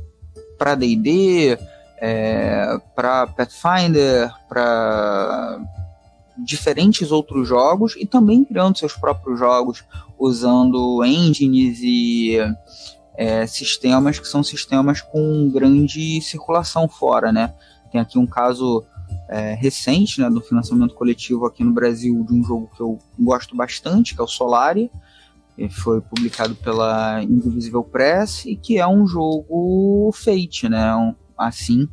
para D&D, é, para Pathfinder, para diferentes outros jogos e também criando seus próprios jogos usando engines e é, sistemas que são sistemas com grande circulação fora, né? Tem aqui um caso é, recente, né, do financiamento coletivo aqui no Brasil de um jogo que eu gosto bastante, que é o Solari. Ele foi publicado pela Indivisible Press e que é um jogo Fate, né? Um, assim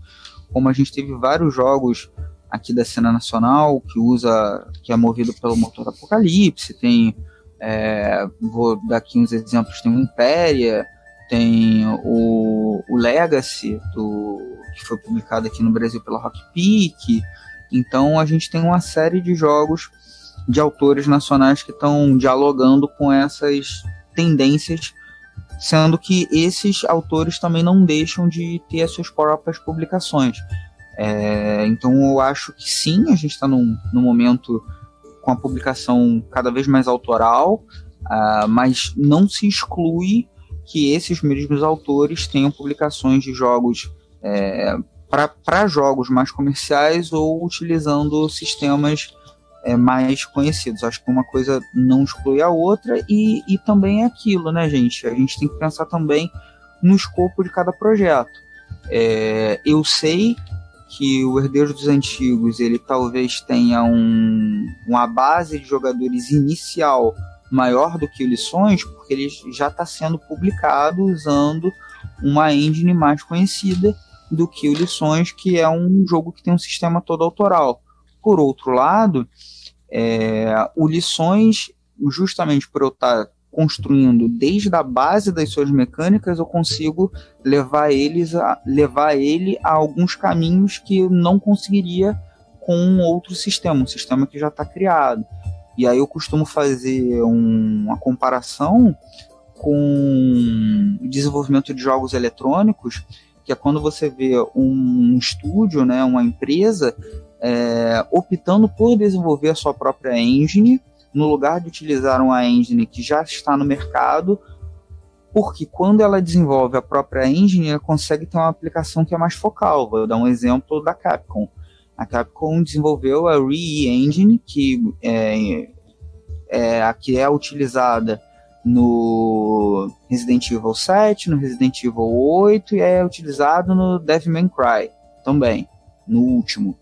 como a gente teve vários jogos aqui da cena nacional que usa, que é movido pelo motor Apocalipse, tem é, vou dar aqui uns exemplos, tem o Impéria, tem o, o Legacy, do, que foi publicado aqui no Brasil pela Rock Peak. Então a gente tem uma série de jogos de autores nacionais que estão dialogando com essas tendências, sendo que esses autores também não deixam de ter as suas próprias publicações. É, então eu acho que sim, a gente está num, num momento com a publicação cada vez mais autoral, uh, mas não se exclui que esses mesmos autores tenham publicações de jogos é, para jogos mais comerciais ou utilizando sistemas é, mais conhecidos. Acho que uma coisa não exclui a outra e, e também é aquilo, né, gente? A gente tem que pensar também no escopo de cada projeto. É, eu sei que o Herdeiro dos Antigos ele talvez tenha um, uma base de jogadores inicial maior do que o Lições, porque ele já está sendo publicado usando uma engine mais conhecida do que o Lições, que é um jogo que tem um sistema todo autoral. Por outro lado, é, o Lições, justamente por eu estar tá construindo desde a base das suas mecânicas, eu consigo levar eles a levar ele a alguns caminhos que eu não conseguiria com um outro sistema, um sistema que já está criado. E aí eu costumo fazer um, uma comparação com o desenvolvimento de jogos eletrônicos, que é quando você vê um estúdio, né, uma empresa, é, optando por desenvolver a sua própria engine, no lugar de utilizar uma engine que já está no mercado, porque quando ela desenvolve a própria engine, ela consegue ter uma aplicação que é mais focal. Vou dar um exemplo da Capcom. A Capcom desenvolveu a Re-Engine, que é, é a que é utilizada no Resident Evil 7, no Resident Evil 8 e é utilizado no Devil May Cry também, no último.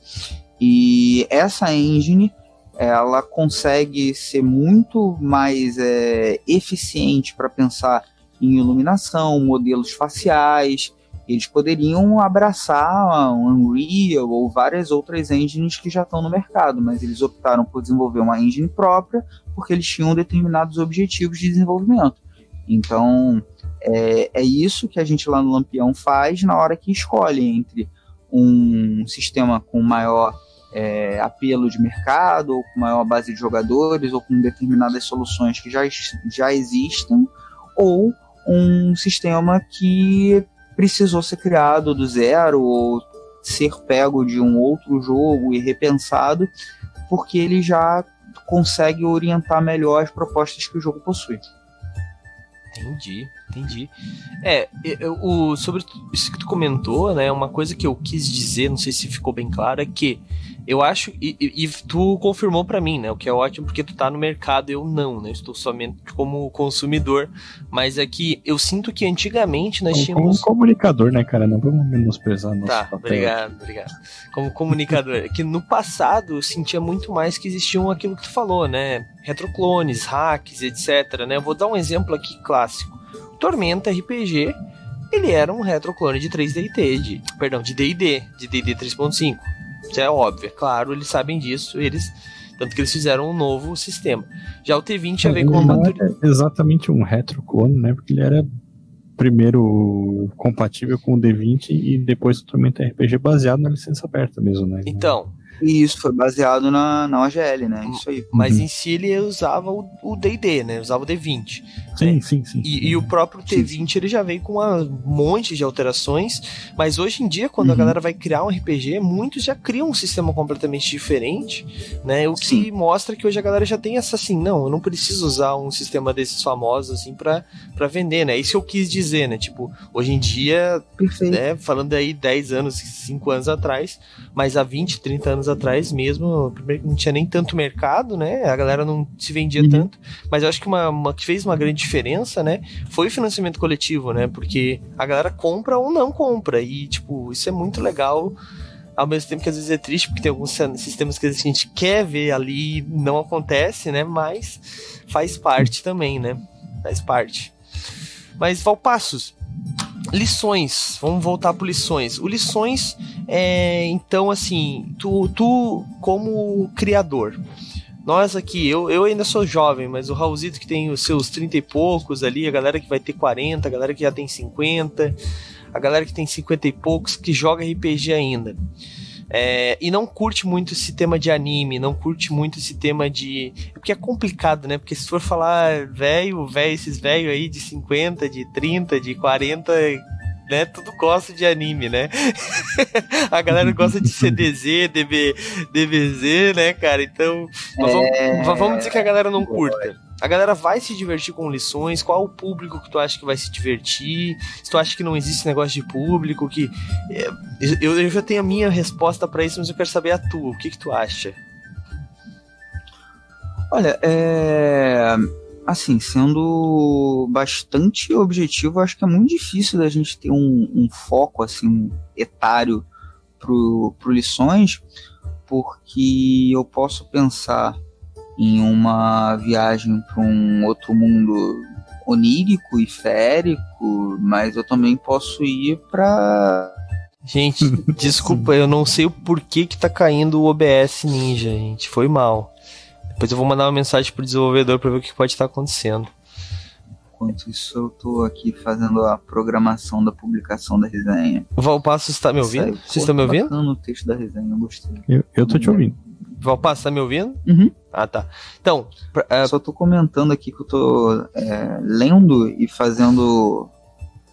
E essa engine ela consegue ser muito mais é, eficiente para pensar em iluminação, modelos faciais, eles poderiam abraçar um Unreal ou várias outras engines que já estão no mercado, mas eles optaram por desenvolver uma engine própria porque eles tinham determinados objetivos de desenvolvimento. Então, é, é isso que a gente lá no Lampião faz na hora que escolhe entre um sistema com maior é, apelo de mercado, ou com maior base de jogadores, ou com determinadas soluções que já, já existam, ou um sistema que precisou ser criado do zero, ou ser pego de um outro jogo e repensado, porque ele já consegue orientar melhor as propostas que o jogo possui.
Entendi, entendi. É, eu, o, sobre isso que tu comentou, né? Uma coisa que eu quis dizer, não sei se ficou bem claro, é que eu acho, e, e, tu confirmou para mim, né? O que é ótimo porque tu tá no mercado, eu não, né? Estou somente como consumidor. Mas é que eu sinto que antigamente nós como, tínhamos.
Como comunicador, né, cara? Não vamos menosprezar nosso
Tá,
papel.
obrigado, obrigado. Como comunicador. é que no passado eu sentia muito mais que existiam aquilo que tu falou, né? Retroclones, hacks, etc. Né? Eu vou dar um exemplo aqui clássico. Tormenta RPG, ele era um retroclone de 3DT, de, perdão, de D&D, de D&D 3.5 isso é óbvio, é claro, eles sabem disso, eles tanto que eles fizeram um novo sistema. Já o T20 já veio com uma
maturidade. exatamente um retroclone, né? Porque ele era primeiro compatível com o D20 e depois totalmente RPG baseado na licença aberta mesmo, né?
Então,
e isso foi baseado na, na OGL, né? Isso aí.
Mas uhum. em si ele usava o DD, né? Usava o D20.
Sim, né? sim, sim.
E, e, o próprio T20 ele já veio com um monte de alterações. Mas hoje em dia, quando uhum. a galera vai criar um RPG, muitos já criam um sistema completamente diferente, né? O que sim. mostra que hoje a galera já tem essa assim, não, eu não preciso usar um sistema desses famosos assim para vender, né? Isso eu quis dizer, né? Tipo, hoje em dia, né, falando aí 10 anos, 5 anos atrás, mas há 20, 30 anos atrás mesmo, não tinha nem tanto mercado, né? A galera não se vendia uhum. tanto. Mas eu acho que uma, uma, que fez uma grande diferença, né? Foi o financiamento coletivo, né? Porque a galera compra ou não compra. E, tipo, isso é muito legal. Ao mesmo tempo que às vezes é triste, porque tem alguns sistemas que a gente quer ver ali e não acontece, né? Mas faz parte também, né? Faz parte. Mas Valpassos, lições. Vamos voltar para lições. O lições é, então assim, tu, tu como criador, nós aqui, eu, eu ainda sou jovem, mas o Raulzito que tem os seus 30 e poucos ali, a galera que vai ter 40, a galera que já tem 50, a galera que tem 50 e poucos que joga RPG ainda. É, e não curte muito esse tema de anime, não curte muito esse tema de. Porque é complicado, né? Porque se for falar velho, velho, esses velhos aí de 50, de 30, de 40, né? Tudo gosta de anime, né? a galera gosta de CDZ, DB, DBZ, né, cara? Então, é... vamos, vamos dizer que a galera não curta. A galera vai se divertir com lições? Qual o público que tu acha que vai se divertir? Se tu acha que não existe negócio de público, que. É, eu, eu já tenho a minha resposta para isso, mas eu quero saber a tua. O que, que tu acha?
Olha, é assim, sendo bastante objetivo, acho que é muito difícil da gente ter um, um foco assim etário pro, pro lições, porque eu posso pensar em uma viagem para um outro mundo onírico e férico, mas eu também posso ir para
Gente, desculpa, eu não sei o porquê que tá caindo o OBS Ninja, gente. Foi mal. Depois eu vou mandar uma mensagem pro desenvolvedor para ver o que pode estar acontecendo.
Enquanto isso, eu tô aqui fazendo a programação da publicação da resenha.
O Valpasso está me ouvindo? Vocês estão me ouvindo?
no texto da resenha, eu gostei.
Eu, eu tô te ouvindo.
Valpasso, tá me ouvindo?
Uhum.
Ah, tá. Então.
Pra, uh... Só tô comentando aqui que eu tô é, lendo e fazendo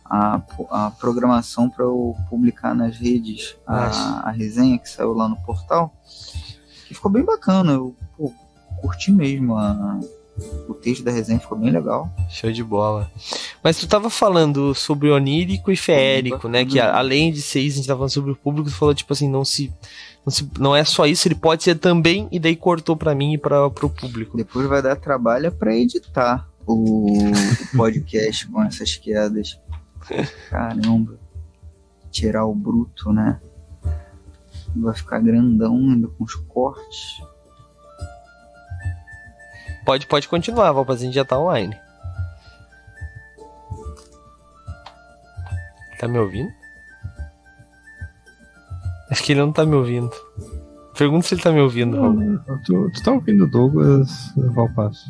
a, a programação para eu publicar nas redes a, a, resenha que saiu lá no portal. E ficou bem bacana. Eu pô, curti mesmo a, o texto da resenha, ficou bem legal.
Show de bola. Mas tu tava falando sobre onírico e feérico, né? Que além de ser isso, a gente tava falando sobre o público, tu falou, tipo assim, não se, não é só isso, ele pode ser também, e daí cortou pra mim e pra, pro público.
Depois vai dar trabalho para editar o, o podcast com essas quedas. Caramba. Tirar o bruto, né? Vai ficar grandão ainda com os cortes.
Pode, pode continuar, Valpazinho já tá online. Tá me ouvindo? Acho que ele não tá me ouvindo. Pergunta se ele tá me ouvindo.
Não, tu, tu tá ouvindo o Douglas Valpasso?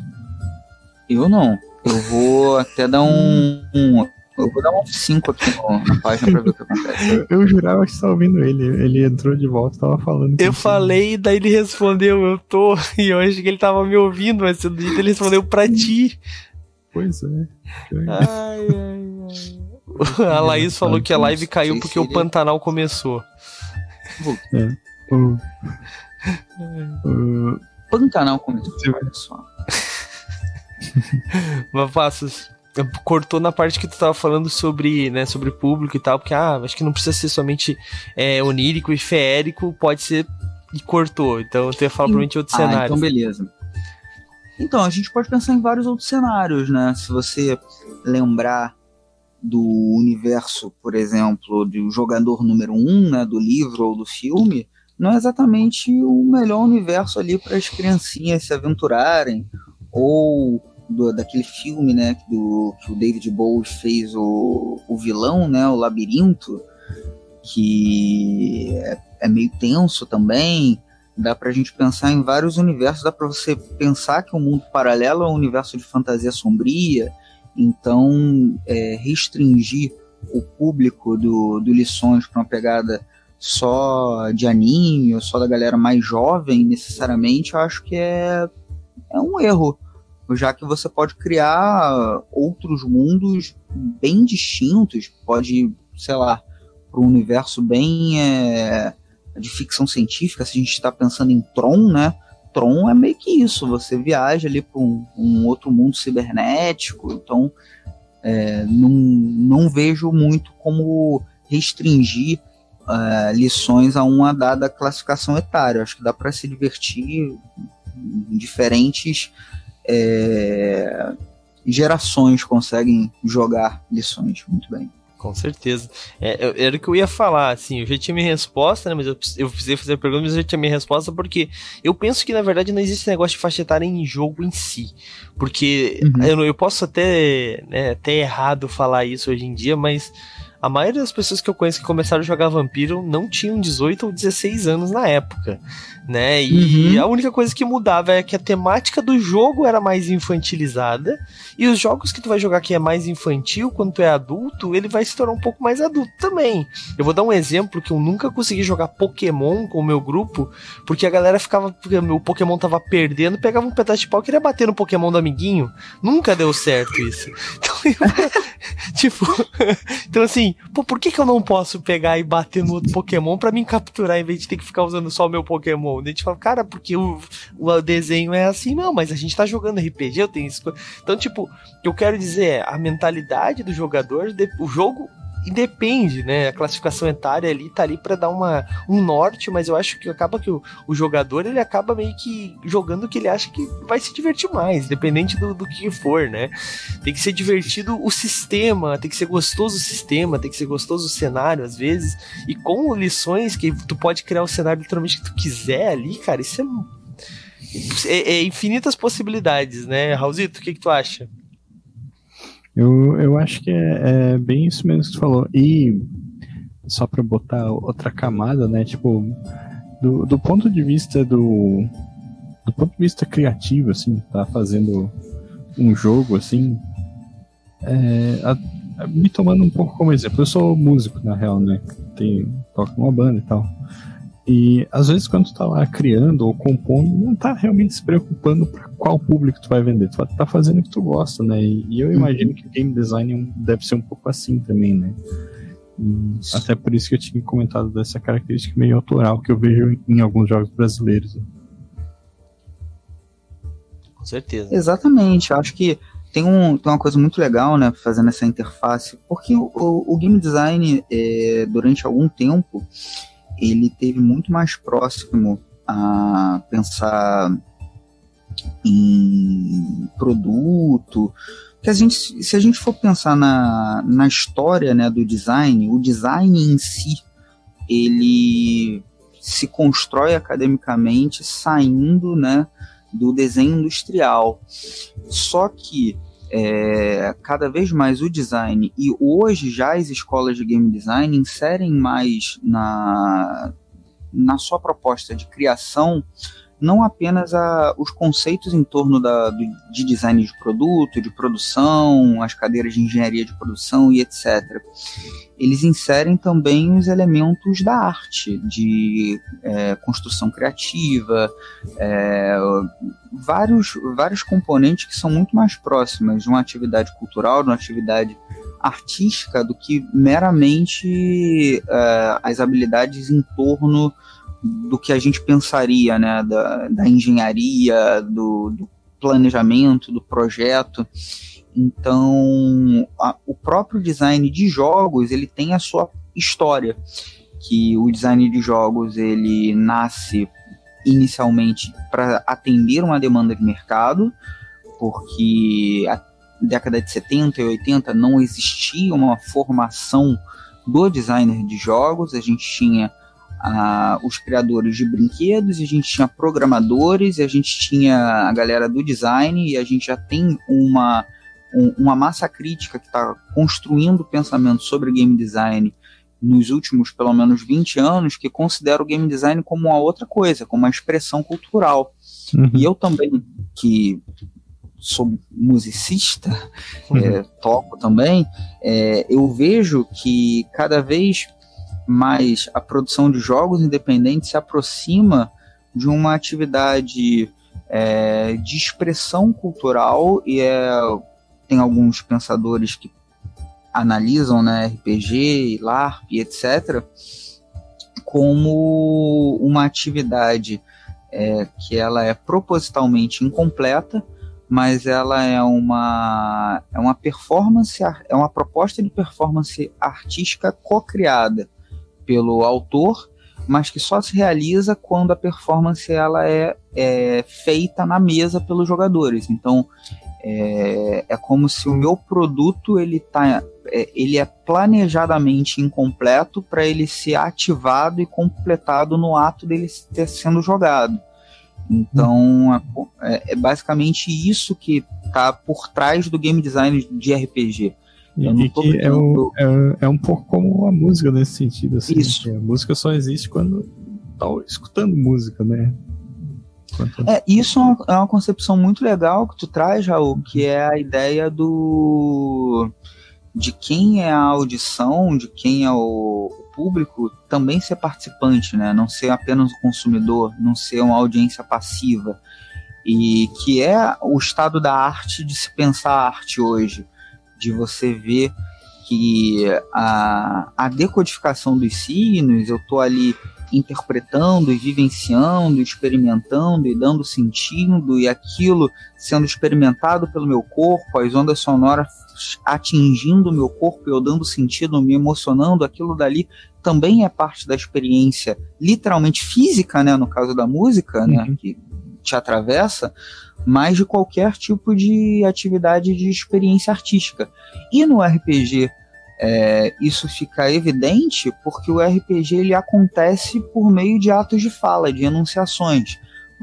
Eu não. Eu vou até dar um, um, Eu vou dar um 5 aqui no, na página pra ver o que acontece.
Eu, eu jurava que estava ouvindo ele. Ele entrou de volta e tava falando.
Eu falei, daí ele respondeu, eu tô. E eu achei que ele tava me ouvindo, mas ele respondeu pra ti.
Pois é.
Ai, ai, ai. A Laís falou que a live caiu porque o Pantanal começou.
É. O, o,
Pantanal começou, olha só.
Mas Passos, cortou na parte que tu tava falando sobre, né, sobre público e tal, porque ah, acho que não precisa ser somente é, onírico e feérico, pode ser e cortou. Então tu ia falar provavelmente outros
ah,
cenários.
Então beleza. Então, a gente pode pensar em vários outros cenários, né? Se você lembrar do universo, por exemplo, do jogador número um, né, do livro ou do filme, não é exatamente o melhor universo ali para as criancinhas se aventurarem, ou do, daquele filme, né, do, que o David Bowie fez o, o vilão, né, o Labirinto, que é, é meio tenso também, dá pra gente pensar em vários universos, dá pra você pensar que o um mundo paralelo é um universo de fantasia sombria, então é, restringir o público do, do Lições para uma pegada só de anime ou só da galera mais jovem, necessariamente, eu acho que é, é um erro, já que você pode criar outros mundos bem distintos, pode, sei lá, para um universo bem é, de ficção científica, se a gente está pensando em Tron, né? Tron é meio que isso, você viaja ali para um, um, outro mundo cibernético, então é, não, não vejo muito como restringir uh, lições a uma dada classificação etária. Acho que dá para se divertir em diferentes é, gerações conseguem jogar lições muito bem.
Com certeza. É, era o que eu ia falar, assim, eu já tinha minha resposta, né, mas eu, eu precisei fazer a pergunta, mas eu já tinha minha resposta, porque eu penso que, na verdade, não existe negócio de faixa etária em jogo em si. Porque uhum. eu, eu posso até, né, até errado falar isso hoje em dia, mas a maioria das pessoas que eu conheço que começaram a jogar Vampiro não tinham 18 ou 16 anos na época, né? E uhum. a única coisa que mudava é que a temática do jogo era mais infantilizada e os jogos que tu vai jogar que é mais infantil, quando tu é adulto, ele vai se tornar um pouco mais adulto também. Eu vou dar um exemplo que eu nunca consegui jogar Pokémon com o meu grupo, porque a galera ficava, porque o Pokémon tava perdendo, pegava um pedaço de pau e queria bater no Pokémon do amiguinho. Nunca deu certo isso. Então, eu, tipo, então assim, pô, por que, que eu não posso pegar e bater no outro Pokémon para me capturar em vez de ter que ficar usando só o meu Pokémon? a gente fala, cara, porque o, o desenho é assim, não, mas a gente tá jogando RPG, eu tenho isso. Então, tipo, eu quero dizer é, a mentalidade do jogador, o jogo e depende, né? A classificação etária ali tá ali para dar uma, um norte, mas eu acho que acaba que o, o, jogador ele acaba meio que jogando o que ele acha que vai se divertir mais, dependente do, do que for, né? Tem que ser divertido o sistema, tem que ser gostoso o sistema, tem que ser gostoso o cenário às vezes, e com lições que tu pode criar o cenário literalmente que tu quiser ali, cara, isso é, é, é infinitas possibilidades, né? Raulzito, o que, que tu acha?
Eu, eu acho que é, é, bem isso mesmo que tu falou. E só para botar outra camada, né? Tipo, do, do ponto de vista do. Do ponto de vista criativo, assim, tá fazendo um jogo, assim. É, a, me tomando um pouco como exemplo, eu sou músico, na real, né? Tenho, toco numa banda e tal. E às vezes quando tu tá lá criando ou compondo, não tá realmente se preocupando para qual público tu vai vender. Tu tá fazendo o que tu gosta, né? E, eu uhum. imagino que o game design é deve ser um pouco assim também, né? E até por isso que eu tinha comentado dessa característica meio autoral que eu vejo em alguns jogos brasileiros.
Com certeza.
Exatamente. Eu acho que tem, um, tem uma coisa muito legal, né, fazendo essa interface, porque o, o, o game design, é, durante algum tempo, ele teve muito mais próximo a pensar em produto. Que a gente, se a gente for pensar na, na história né, do design, o design em si, ele se constrói academicamente saindo né, do desenho industrial. Só que é, cada vez mais o design, e hoje já as escolas de game design inserem mais na, na sua proposta de criação não apenas a, os conceitos em torno da, do, de design de produto, de produção, as cadeiras de engenharia de produção e etc. Eles inserem também os elementos da arte, de é, construção criativa, é, vários, vários componentes que são muito mais próximas de uma atividade cultural, de uma atividade artística, do que meramente é, as habilidades em torno do que a gente pensaria, né, da, da engenharia, do, do planejamento, do projeto. Então, a, o próprio design de jogos ele tem a sua história, que o design de jogos ele nasce inicialmente para atender uma demanda de mercado, porque a década de 70 e 80 não existia uma formação do designer de jogos, a gente tinha a, os criadores de brinquedos, e a gente tinha programadores, e a gente tinha a galera do design, e a gente já tem uma, um, uma massa crítica que está construindo pensamento sobre game design nos últimos pelo menos 20 anos que considera o game design como uma outra coisa, como uma expressão cultural. Uhum. E eu também, que sou musicista, uhum. é, toco também, é, eu vejo que cada vez mas a produção de jogos independentes se aproxima de uma atividade é, de expressão cultural e é, tem alguns pensadores que analisam né, RPG, LARP e etc. como uma atividade é, que ela é propositalmente incompleta, mas ela é uma, é uma performance, é uma proposta de performance artística co-criada pelo autor, mas que só se realiza quando a performance ela é, é feita na mesa pelos jogadores. Então é, é como se o meu produto ele tá é, ele é planejadamente incompleto para ele ser ativado e completado no ato dele ter sendo jogado. Então é, é basicamente isso que está por trás do game design de RPG.
E, que é, um, é, é, um pouco como a música nesse sentido. Assim, Isso. A música só existe quando tá escutando música, né?
É, isso é uma, é uma, concepção muito legal que tu traz, Raul, que é a ideia do de quem é a audição, de quem é o, o público, também ser participante, né? Não ser apenas o consumidor, não ser uma audiência passiva. E que é o estado da arte de se pensar a arte hoje de você ver que a, a decodificação dos signos, eu estou ali interpretando e vivenciando, experimentando e dando sentido, e aquilo sendo experimentado pelo meu corpo, as ondas sonoras atingindo o meu corpo, eu dando sentido, me emocionando, aquilo dali também é parte da experiência, literalmente física, né, no caso da música, né, uhum. que te atravessa, mas de qualquer tipo de atividade de experiência artística. E no RPG é, isso fica evidente porque o RPG ele acontece por meio de atos de fala, de enunciações.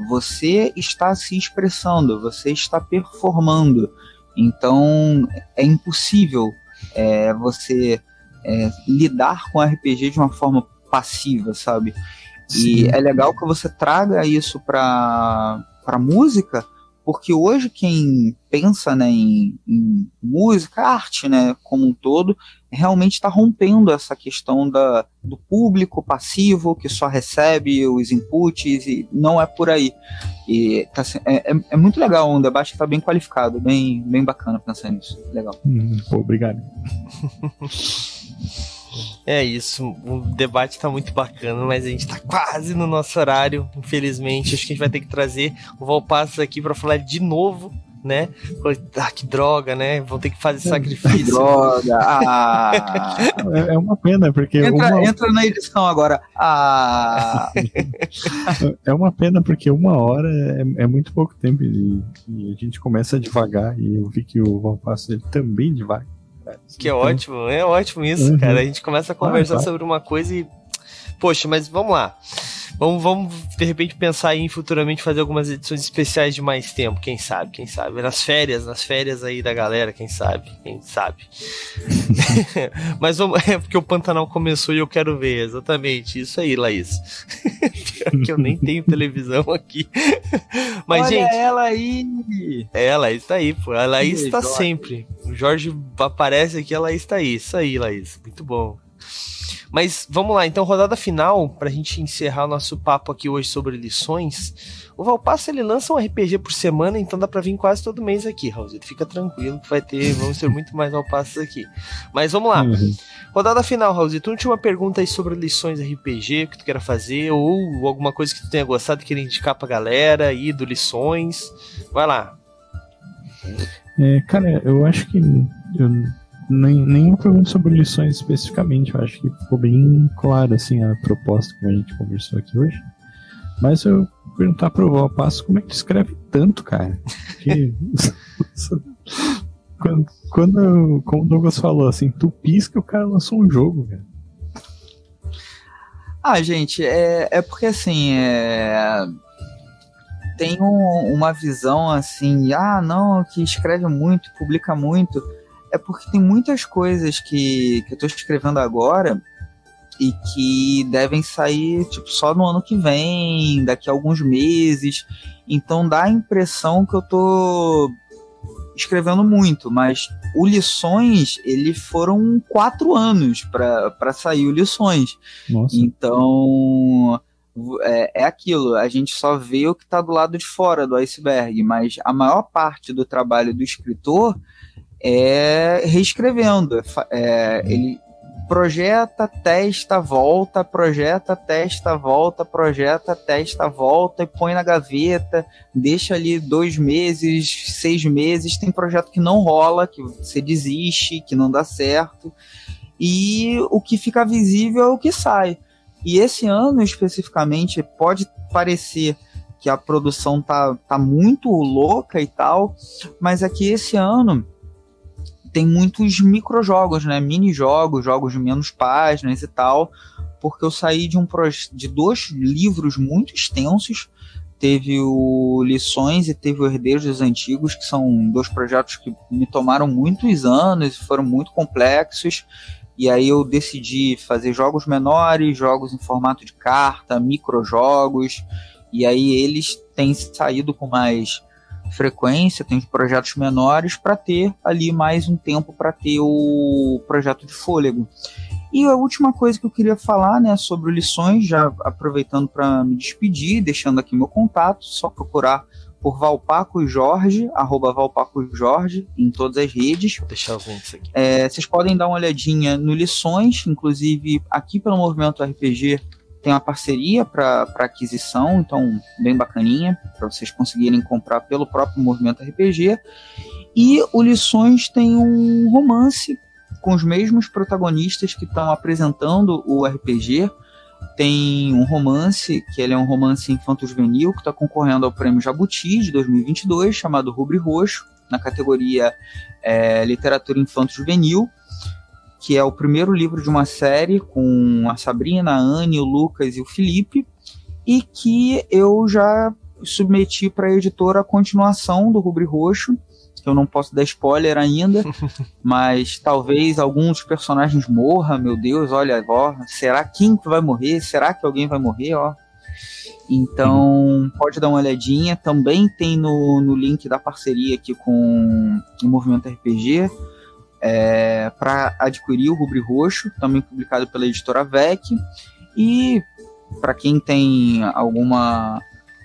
Você está se expressando, você está performando. Então é impossível é, você é, lidar com RPG de uma forma passiva, sabe? Sim. E é legal que você traga isso para para música, porque hoje quem pensa né, em, em música, arte né, como um todo, realmente está rompendo essa questão da, do público passivo que só recebe os inputs e não é por aí. E tá, é, é, é muito legal, um debate está bem qualificado, bem, bem bacana pensar nisso. Legal.
Hum, pô, obrigado.
É isso, o debate tá muito bacana, mas a gente tá quase no nosso horário, infelizmente. Acho que a gente vai ter que trazer o Valpassos aqui para falar de novo né? Ah, que droga, né? Vão ter que fazer sacrifício. Que
droga! Ah.
É, é uma pena, porque.
Entra,
uma...
entra na edição agora. Ah.
é uma pena, porque uma hora é, é muito pouco tempo e, e, a gente começa devagar. E eu vi que o Valpasso ele também
Que é ótimo, é ótimo isso, uhum. cara. A gente começa a conversar ah, tá. sobre uma coisa e. Poxa, mas vamos lá. Vamos, vamos, de repente, pensar em futuramente fazer algumas edições especiais de mais tempo, quem sabe, quem sabe. Nas férias, nas férias aí da galera, quem sabe, quem sabe. Mas vamos, é porque o Pantanal começou e eu quero ver, exatamente. Isso aí, Laís. que eu nem tenho televisão aqui. Mas,
Olha
gente.
ela aí!
É, a Laís tá aí, pô. A Laís
Que
tá
Jorge.
sempre. O Jorge aparece aqui, a Laís tá aí. Isso aí, Laís. Muito bom. Mas vamos lá, então, rodada final, pra gente encerrar o nosso papo aqui hoje sobre lições. O Valpasso ele lança um RPG por semana, então dá pra vir quase todo mês aqui, Raulzito. Fica tranquilo que vai ter, vamos ter muito mais Valpassos aqui. Mas vamos lá.
Uhum.
Rodada final, Raulzito. Última pergunta aí sobre lições RPG que tu queira fazer, ou alguma coisa que tu tenha gostado, queira indicar pra galera aí do lições. Vai lá.
É, cara, eu acho que eu, nem, nenhuma pergunta sobre lições especificamente. Eu acho que ficou bem claro assim, a proposta que a gente conversou aqui hoje. Mas eu perguntar pro Valpasso como é que escreve tanto, cara. Porque, quando, quando, como o Douglas falou, assim, tu pisca, o cara lançou um jogo, cara.
Ah, gente, é, é porque assim, é, tem um- uma visão assim, ah, não, que escreve muito, publica muito. É porque tem muitas coisas que, que eu tô escrevendo agora e que devem sair tipo, só no ano que vem, daqui a alguns meses. Então dá a impressão que eu tô escrevendo muito, mas o Lições, ele foram quatro anos para sair o Lições.
Nossa.
Então, é, é aquilo, a gente só vê o que está do lado de fora do iceberg, mas a maior parte do trabalho do escritor é reescrevendo. é é, ele projeta, testa, volta, projeta, testa, volta, projeta, testa, volta e põe na gaveta, deixa ali dois meses, seis meses. Tem projeto que não rola, que você desiste, que não dá certo. E o que fica visível é o que sai. E esse ano especificamente pode parecer que a produção tá, tá muito louca e tal, mas é que esse ano tem muitos microjogos, né? Mini-jogos, jogos de menos páginas e tal, porque eu saí de um de dois livros muito extensos. Teve o Lições e teve o Herdeiros dos Antigos, que são dois projetos que me tomaram muitos anos e foram muito complexos. E aí eu decidi fazer jogos menores, jogos em formato de carta, microjogos. E aí eles têm saído com mais frequência, tem projetos menores para ter ali mais um tempo para ter o projeto de fôlego. E a última coisa que eu queria falar, né, sobre lições, já aproveitando para me despedir, deixando aqui meu contato, só procurar por Valpaco Jorge, arroba Valpaco Jorge, em todas as redes.
Os links aqui.
É, vocês podem dar uma olhadinha no Lições, inclusive aqui pelo Movimento RPG tem uma parceria para aquisição, então bem bacaninha, para vocês conseguirem comprar pelo próprio Movimento RPG. E o Lições tem um romance com os mesmos protagonistas que estão apresentando o RPG. Tem um romance, que ele é um romance infanto-juvenil, que está concorrendo ao Prêmio Jabuti de 2022, chamado Rubre Roxo, na categoria é, Literatura Infanto-Juvenil, que é o primeiro livro de uma série com a Sabrina, a Anne, o Lucas e o Felipe, e que eu já submeti para a editora a continuação do Rubre Roxo, eu não posso dar spoiler ainda, mas talvez algum dos personagens morra, meu Deus, olha, ó, será quem que vai morrer? Será que alguém vai morrer, ó? Então, pode dar uma olhadinha. Também tem no, no link da parceria aqui com o Movimento RPG é, para adquirir o Rubre Roxo, também publicado pela editora VEC. E para quem tem alguma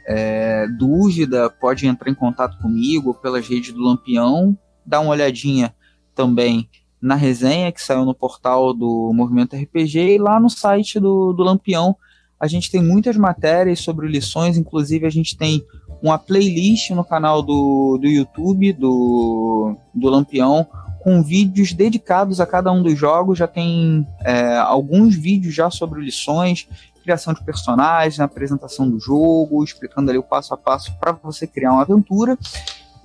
é, dúvida, pode entrar em contato comigo pelas redes do Lampião, dá uma olhadinha também na resenha que saiu no portal do Movimento RPG e lá no site do, do Lampião. A gente tem muitas matérias sobre lições, inclusive a gente tem uma playlist no canal do, do YouTube do, do Lampião com vídeos dedicados a cada um dos jogos. Já tem é, alguns vídeos já sobre lições, criação de personagens, apresentação do jogo, explicando ali o passo a passo para você criar uma aventura.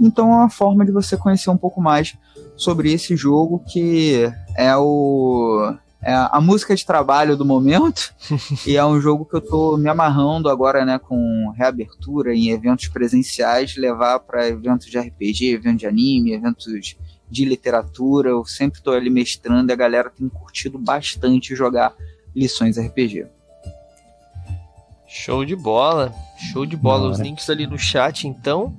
Então é uma forma de você conhecer um pouco mais sobre esse jogo que é o é a música de trabalho do momento. e é um jogo que eu tô me amarrando agora, né, com reabertura em eventos presenciais, levar para eventos de RPG, eventos de anime, eventos de literatura. Eu sempre tô ali mestrando e a galera tem curtido bastante jogar lições RPG.
Show de bola, show de bola. Os links ali no chat, então.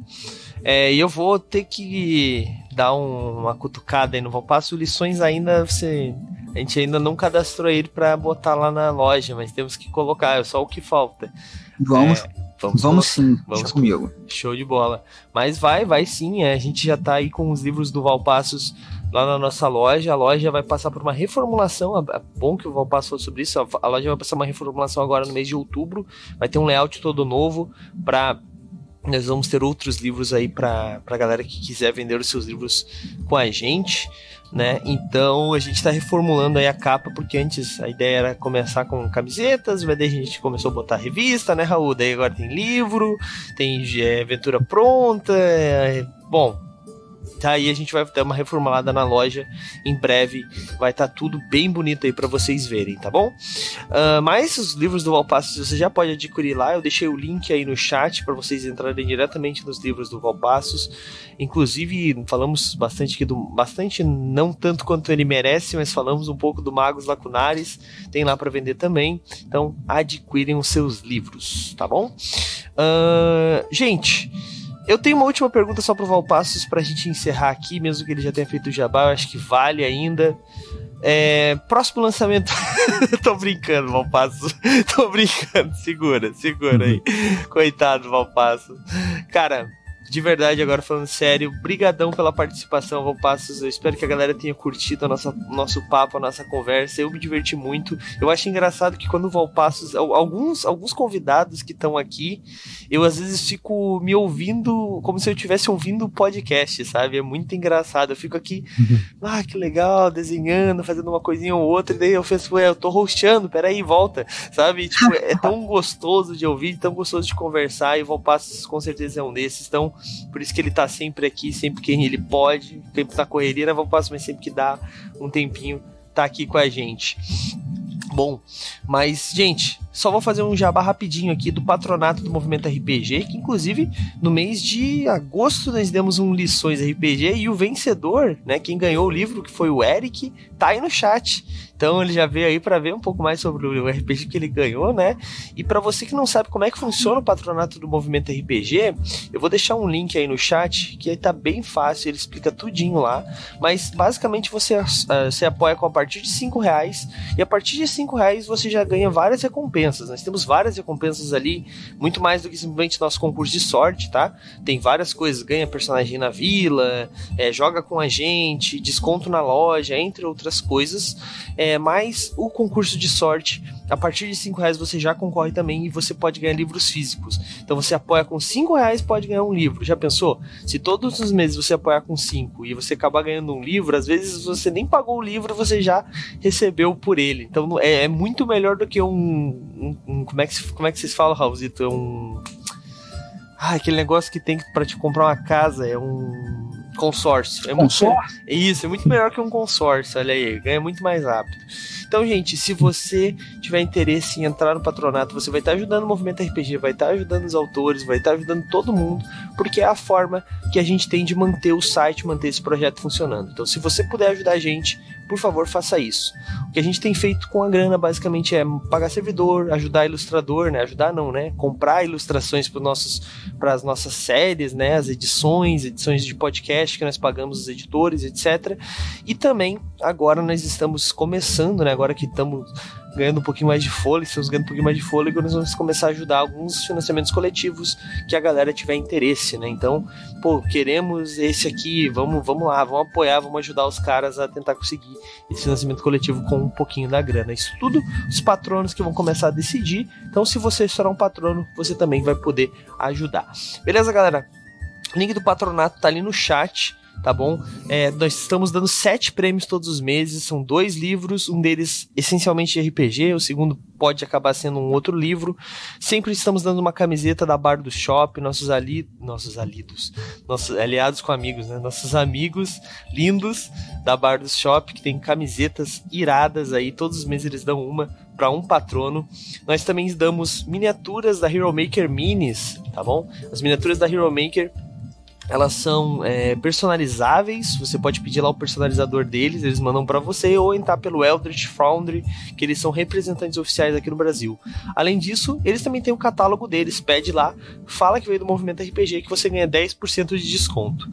É, e eu vou ter que dar um, uma cutucada aí no Valpasso. Lições ainda você. A gente ainda não cadastrou ele para botar lá na loja, mas temos que colocar, é só o que falta.
Vamos. É, vamos, vamos sim, vamos
comigo. Show de bola. Mas vai, vai sim. É, a gente já tá aí com os livros do Valpassos lá na nossa loja. A loja vai passar por uma reformulação. É bom que o Valpasso falou sobre isso. A loja vai passar uma reformulação agora no mês de outubro. Vai ter um layout todo novo para nós vamos ter outros livros aí para a galera que quiser vender os seus livros com a gente, né? Então a gente está reformulando aí a capa, porque antes a ideia era começar com camisetas, mas daí a gente começou a botar revista, né, Raul? Daí agora tem livro, tem é, aventura pronta. É... Bom, Tá aí a gente vai ter uma reformulada na loja em breve. Vai estar tá tudo bem bonito aí para vocês verem, tá bom? Uh, mas os livros do Valpassos você já pode adquirir lá. Eu deixei o link aí no chat para vocês entrarem diretamente nos livros do Valpassos. Inclusive, falamos bastante aqui do. Bastante, não tanto quanto ele merece, mas falamos um pouco do Magos Lacunares. Tem lá para vender também. Então, adquirem os seus livros, tá bom? Uh, gente. Eu tenho uma última pergunta só pro Valpassos pra gente encerrar aqui, mesmo que ele já tenha feito o jabá, eu acho que vale ainda. É, próximo lançamento. Tô brincando, Valpassos. Tô brincando. Segura, segura aí. Coitado, Valpassos. Cara, de verdade, agora falando sério, brigadão pela participação, Valpassos. Eu espero que a galera tenha curtido a nossa, nosso papo, a nossa conversa. Eu me diverti muito. Eu acho engraçado que quando o Valpassos, alguns, alguns convidados que estão aqui, eu às vezes fico me ouvindo como se eu estivesse ouvindo o podcast, sabe? É muito engraçado. Eu fico aqui, ah, que legal, desenhando, fazendo uma coisinha ou outra, e daí eu penso, ué, eu tô rosteando, peraí, volta, sabe? Tipo, é tão gostoso de ouvir, tão gostoso de conversar, e o Valpassos com certeza é um desses. Então, por isso que ele tá sempre aqui, sempre que ele pode, sempre tá correria na Valpasso, mas sempre que dá um tempinho, tá aqui com a gente. Bom, mas, gente, só vou fazer um jabá rapidinho aqui do patronato do Movimento RPG, que inclusive no mês de agosto nós demos um Lições RPG e o vencedor, né, quem ganhou o livro, que foi o Eric, tá aí no chat. Então ele já veio aí para ver um pouco mais sobre o RPG que ele ganhou, né? E para você que não sabe como é que funciona o patronato do Movimento RPG, eu vou deixar um link aí no chat que aí tá bem fácil, ele explica tudinho lá. Mas basicamente você, uh, você apoia com a partir de 5 reais e a partir de 5 reais você já ganha várias recompensas. Nós temos várias recompensas ali, muito mais do que simplesmente nosso concurso de sorte, tá? Tem várias coisas, ganha personagem na vila, é, joga com a gente, desconto na loja, entre outras coisas. É, mais o concurso de sorte. A partir de 5 reais você já concorre também e você pode ganhar livros físicos. Então você apoia com 5 reais pode ganhar um livro. Já pensou? Se todos os meses você apoiar com 5 e você acabar ganhando um livro, às vezes você nem pagou o livro, você já recebeu por ele. Então é, é muito melhor do que um. um, um como, é que, como é que vocês falam, Raulzito? É um. Ah, aquele negócio que tem para te comprar uma casa. É um Consórcio. É
consórcio?
Muito, isso, é muito melhor que um consórcio, olha aí, ganha muito mais rápido. Então, gente, se você tiver interesse em entrar no patronato, você vai estar ajudando o movimento RPG, vai estar ajudando os autores, vai estar ajudando todo mundo, porque é a forma que a gente tem de manter o site, manter esse projeto funcionando. Então, se você puder ajudar a gente, por favor, faça isso. O que a gente tem feito com a grana basicamente é pagar servidor, ajudar ilustrador, né? Ajudar não, né? Comprar ilustrações para para as nossas séries, né? As edições, edições de podcast que nós pagamos os editores, etc. E também agora nós estamos começando, né? Agora que estamos ganhando um pouquinho mais de fôlego, estamos ganhando um pouquinho mais de fôlego, nós vamos começar a ajudar alguns financiamentos coletivos que a galera tiver interesse, né? Então, pô, queremos esse aqui, vamos, vamos lá, vamos apoiar, vamos ajudar os caras a tentar conseguir esse financiamento coletivo com um pouquinho da grana. Isso tudo os patronos que vão começar a decidir. Então, se você será um patrono, você também vai poder ajudar. Beleza, galera? O link do patronato tá ali no chat. Tá bom? É, nós estamos dando sete prêmios todos os meses, são dois livros, um deles essencialmente RPG, o segundo pode acabar sendo um outro livro. Sempre estamos dando uma camiseta da Bar do Shop, nossos ali, nossos alidos, nossos aliados com amigos, né? Nossos amigos lindos da Bar do Shop que tem camisetas iradas aí, todos os meses eles dão uma para um patrono. Nós também damos miniaturas da Hero Maker Minis, tá bom? As miniaturas da Hero Maker elas são é, personalizáveis, você pode pedir lá o personalizador deles, eles mandam para você, ou entrar pelo Eldritch Foundry, que eles são representantes oficiais aqui no Brasil. Além disso, eles também têm o catálogo deles, pede lá, fala que veio do Movimento RPG, que você ganha 10% de desconto.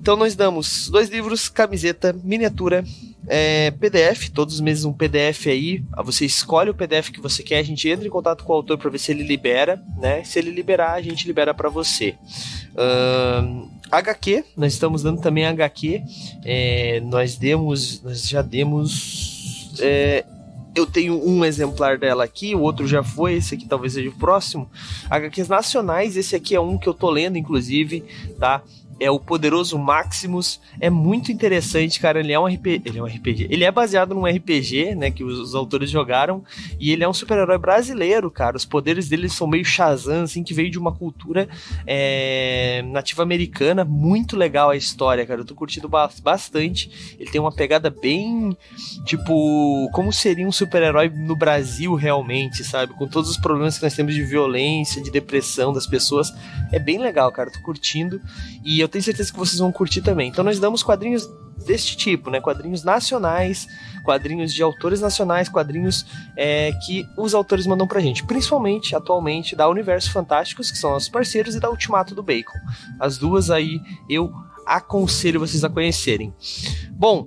Então nós damos dois livros, camiseta, miniatura, é, PDF, todos os meses um PDF aí. Você escolhe o PDF que você quer, a gente entra em contato com o autor para ver se ele libera, né? Se ele liberar, a gente libera para você. Uh, HQ, nós estamos dando também HQ. É, nós demos, nós já demos. É, eu tenho um exemplar dela aqui, o outro já foi, esse aqui talvez seja o próximo. HQs nacionais, esse aqui é um que eu tô lendo, inclusive, tá? É o Poderoso Maximus. É muito interessante, cara. Ele é um RPG. Ele é um RPG. Ele é baseado num RPG, né? Que os, os autores jogaram. E ele é um super-herói brasileiro, cara. Os poderes dele são meio Shazam, assim, que veio de uma cultura é, nativa americana. Muito legal a história, cara. Eu tô curtindo bastante. Ele tem uma pegada bem. Tipo, como seria um super-herói no Brasil realmente, sabe? Com todos os problemas que nós temos de violência, de depressão das pessoas. É bem legal, cara. Eu tô curtindo. E eu eu tenho certeza que vocês vão curtir também. Então nós damos quadrinhos deste tipo, né? Quadrinhos nacionais, quadrinhos de autores nacionais, quadrinhos é, que os autores mandam pra gente. Principalmente, atualmente, da Universo Fantásticos, que são nossos parceiros, e da Ultimato do Bacon. As duas aí eu aconselho vocês a conhecerem. Bom,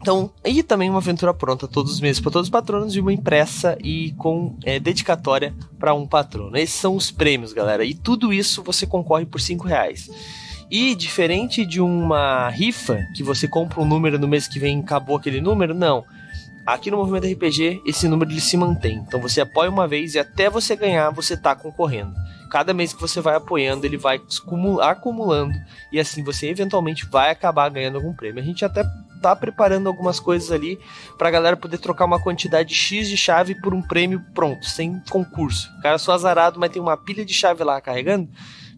então, e também uma aventura pronta todos os meses para todos os patronos e uma impressa e com é, dedicatória para um patrono. Esses são os prêmios, galera. E tudo isso você concorre por cinco reais. E diferente de uma rifa, que você compra um número no mês que vem acabou aquele número, não. Aqui no Movimento RPG, esse número ele se mantém. Então você apoia uma vez e até você ganhar, você está concorrendo. Cada mês que você vai apoiando, ele vai acumulando e assim você eventualmente vai acabar ganhando algum prêmio. A gente até tá preparando algumas coisas ali pra galera poder trocar uma quantidade X de chave por um prêmio pronto, sem concurso. O cara só azarado, mas tem uma pilha de chave lá carregando.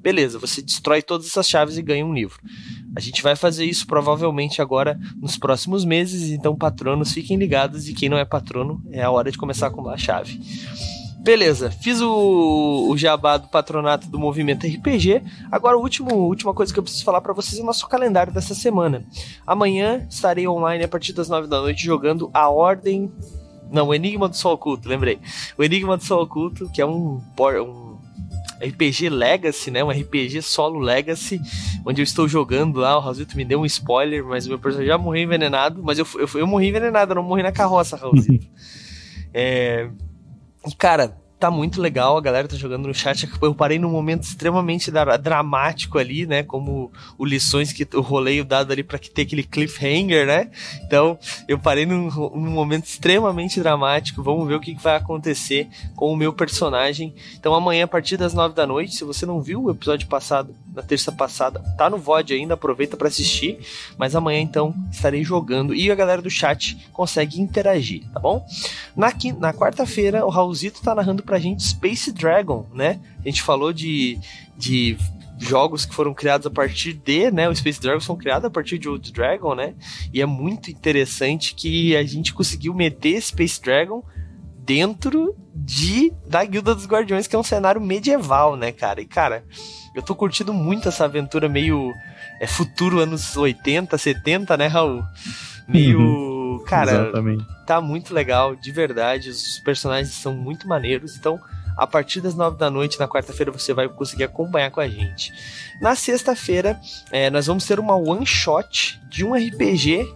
Beleza, você destrói todas essas chaves e ganha um livro. A gente vai fazer isso provavelmente agora nos próximos meses, então patronos fiquem ligados e quem não é patrono é a hora de começar a acumular a chave. Beleza, fiz o, o jabá do patronato do movimento RPG. Agora, a última, última coisa que eu preciso falar para vocês é o nosso calendário dessa semana. Amanhã estarei online a partir das 9 da noite jogando a Ordem. Não, o Enigma do Sol Oculto, lembrei. O Enigma do Sol Oculto, que é um, um RPG Legacy, né? Um RPG solo Legacy, onde eu estou jogando lá. O Raulzito me deu um spoiler, mas o meu personagem já morreu envenenado. Mas eu, eu, eu morri envenenado, eu não morri na carroça, Raulzito. é... E, cara, tá muito legal, a galera tá jogando no chat. Eu parei num momento extremamente dramático ali, né? Como o lições que o roleio dado ali para que ter aquele cliffhanger, né? Então, eu parei num, num, momento extremamente dramático. Vamos ver o que, que vai acontecer com o meu personagem. Então, amanhã, a partir das nove da noite, se você não viu o episódio passado, na terça passada, tá no VOD ainda, aproveita para assistir. Mas amanhã, então, estarei jogando e a galera do chat consegue interagir, tá bom? Na, na quarta-feira, o Raulzito tá narrando pra gente Space Dragon, né? A gente falou de, de jogos que foram criados a partir de, né? O Space Dragon foi criado a partir de Old Dragon, né? E é muito interessante que a gente conseguiu meter Space Dragon dentro de da Guilda dos Guardiões, que é um cenário medieval, né, cara? E cara, eu tô curtindo muito essa aventura meio é futuro anos 80, 70, né, Raul? Meio uhum cara, Exatamente. tá muito legal, de verdade. Os personagens são muito maneiros. Então, a partir das nove da noite, na quarta-feira, você vai conseguir acompanhar com a gente. Na sexta-feira, é, nós vamos ter uma one shot de um RPG.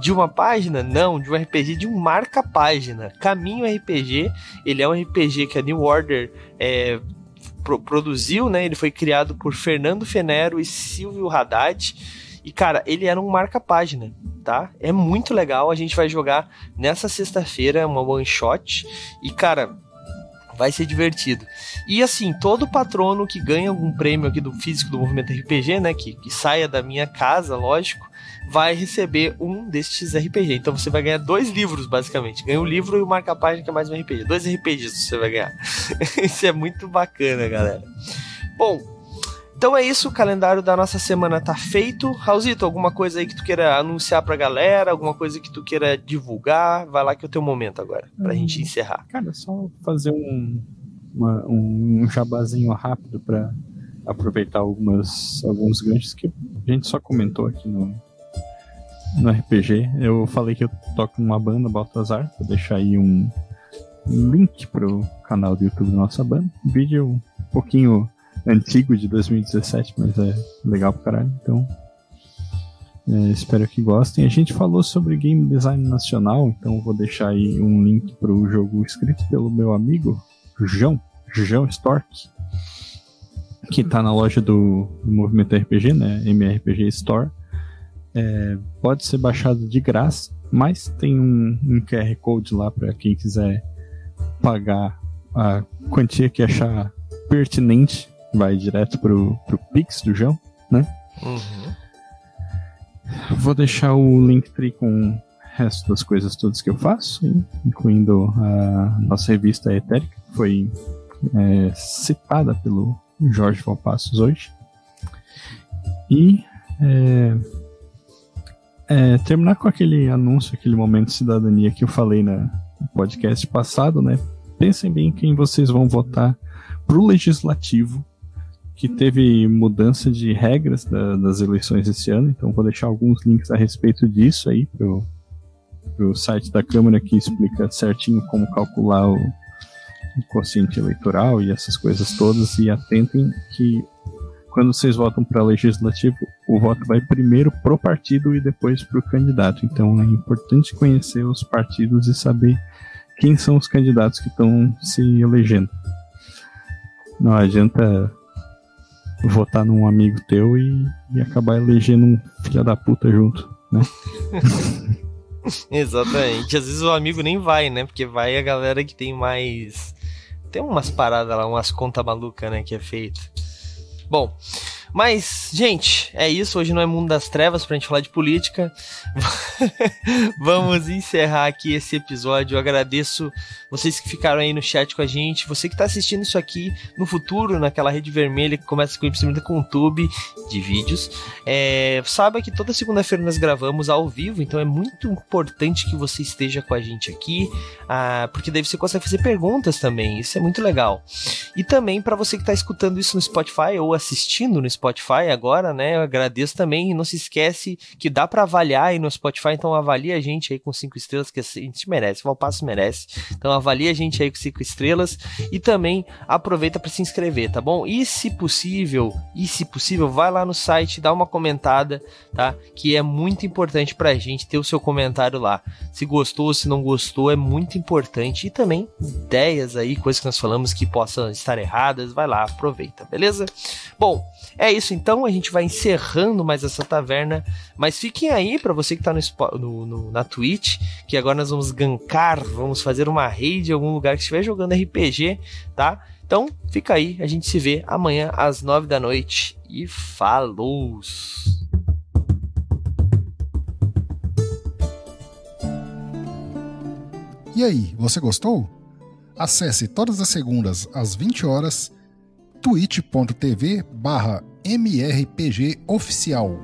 De uma página? Não, de um RPG de um marca-página. Caminho RPG. Ele é um RPG que a New Order é, pro, produziu, né? Ele foi criado por Fernando Fenero e Silvio Haddad. E, cara, ele era um marca-página, tá? É muito legal. A gente vai jogar nessa sexta-feira uma one shot. E, cara, Vai ser divertido. E assim, todo patrono que ganha algum prêmio aqui do físico do movimento RPG, né? Que, que saia da minha casa, lógico, vai receber um destes RPG. Então você vai ganhar dois livros, basicamente. Ganha o um livro e o marca-página, que é mais um RPG. Dois RPGs você vai ganhar. Isso é muito bacana, galera. Bom, então é isso, o calendário da nossa semana tá feito. Raulzito, alguma coisa aí que tu queira anunciar pra galera? Alguma coisa que tu queira divulgar? Vai lá que é o teu momento agora, pra hum, gente encerrar.
Cara, só fazer um, uma, um jabazinho rápido pra aproveitar algumas, alguns ganchos que a gente só comentou aqui no, no RPG. Eu falei que eu toco numa banda, Baltazar. Vou deixar aí um link pro canal do YouTube da nossa banda. Um vídeo um pouquinho antigo de 2017, mas é legal pra caralho. Então, é, espero que gostem. A gente falou sobre game design nacional, então vou deixar aí um link pro jogo escrito pelo meu amigo João, João Stork, que tá na loja do, do Movimento RPG, né? MRPG Store. É, pode ser baixado de graça, mas tem um, um QR Code lá para quem quiser pagar a quantia que achar pertinente vai direto pro, pro Pix do João, né? Uhum. Vou deixar o Linktree com o resto das coisas todas que eu faço, incluindo a nossa revista Etérica, que foi é, citada pelo Jorge Valpassos hoje. E é, é, terminar com aquele anúncio, aquele momento de cidadania que eu falei na, podcast passado, né? Pensem bem quem vocês vão votar pro legislativo que teve mudança de regras da, das eleições esse ano, então vou deixar alguns links a respeito disso aí pro, pro site da Câmara que explica certinho como calcular o, o quociente eleitoral e essas coisas todas, e atentem que quando vocês votam para legislativo, o voto vai primeiro pro partido e depois pro candidato. Então é importante conhecer os partidos e saber quem são os candidatos que estão se elegendo. Não adianta votar num amigo teu e, e acabar elegendo um filho da puta junto, né?
Exatamente. Às vezes o amigo nem vai, né? Porque vai a galera que tem mais. Tem umas paradas lá, umas contas malucas, né? Que é feito. Bom, mas, gente, é isso. Hoje não é mundo das trevas pra gente falar de política. Vamos encerrar aqui esse episódio. Eu agradeço vocês que ficaram aí no chat com a gente. Você que tá assistindo isso aqui no futuro, naquela rede vermelha que começa com o com o YouTube de vídeos. É, saiba que toda segunda-feira nós gravamos ao vivo, então é muito importante que você esteja com a gente aqui, ah, porque daí você consegue fazer perguntas também. Isso é muito legal. E também para você que tá escutando isso no Spotify ou assistindo no Spotify agora, né? Eu agradeço também. E não se esquece que dá para avaliar aí no Spotify, então avalie a gente aí com cinco estrelas, que a gente merece, o Valpasso merece. Então avalie a gente aí com cinco estrelas e também aproveita para se inscrever, tá bom? E se possível, e se possível, vai lá no site, dá uma comentada, tá? Que é muito importante pra gente ter o seu comentário lá. Se gostou, se não gostou, é muito importante. E também ideias aí, coisas que nós falamos que possam estar erradas, vai lá, aproveita, beleza? Bom, é isso então, a gente vai encerrando mais essa taverna, mas fiquem aí para você que tá no, no, no, na Twitch, que agora nós vamos gankar, vamos fazer uma raid em algum lugar que estiver jogando RPG, tá? Então, fica aí, a gente se vê amanhã às nove da noite e falou!
E aí, você gostou? Acesse todas as segundas às 20 horas twitch.tv barra mrpgoficial.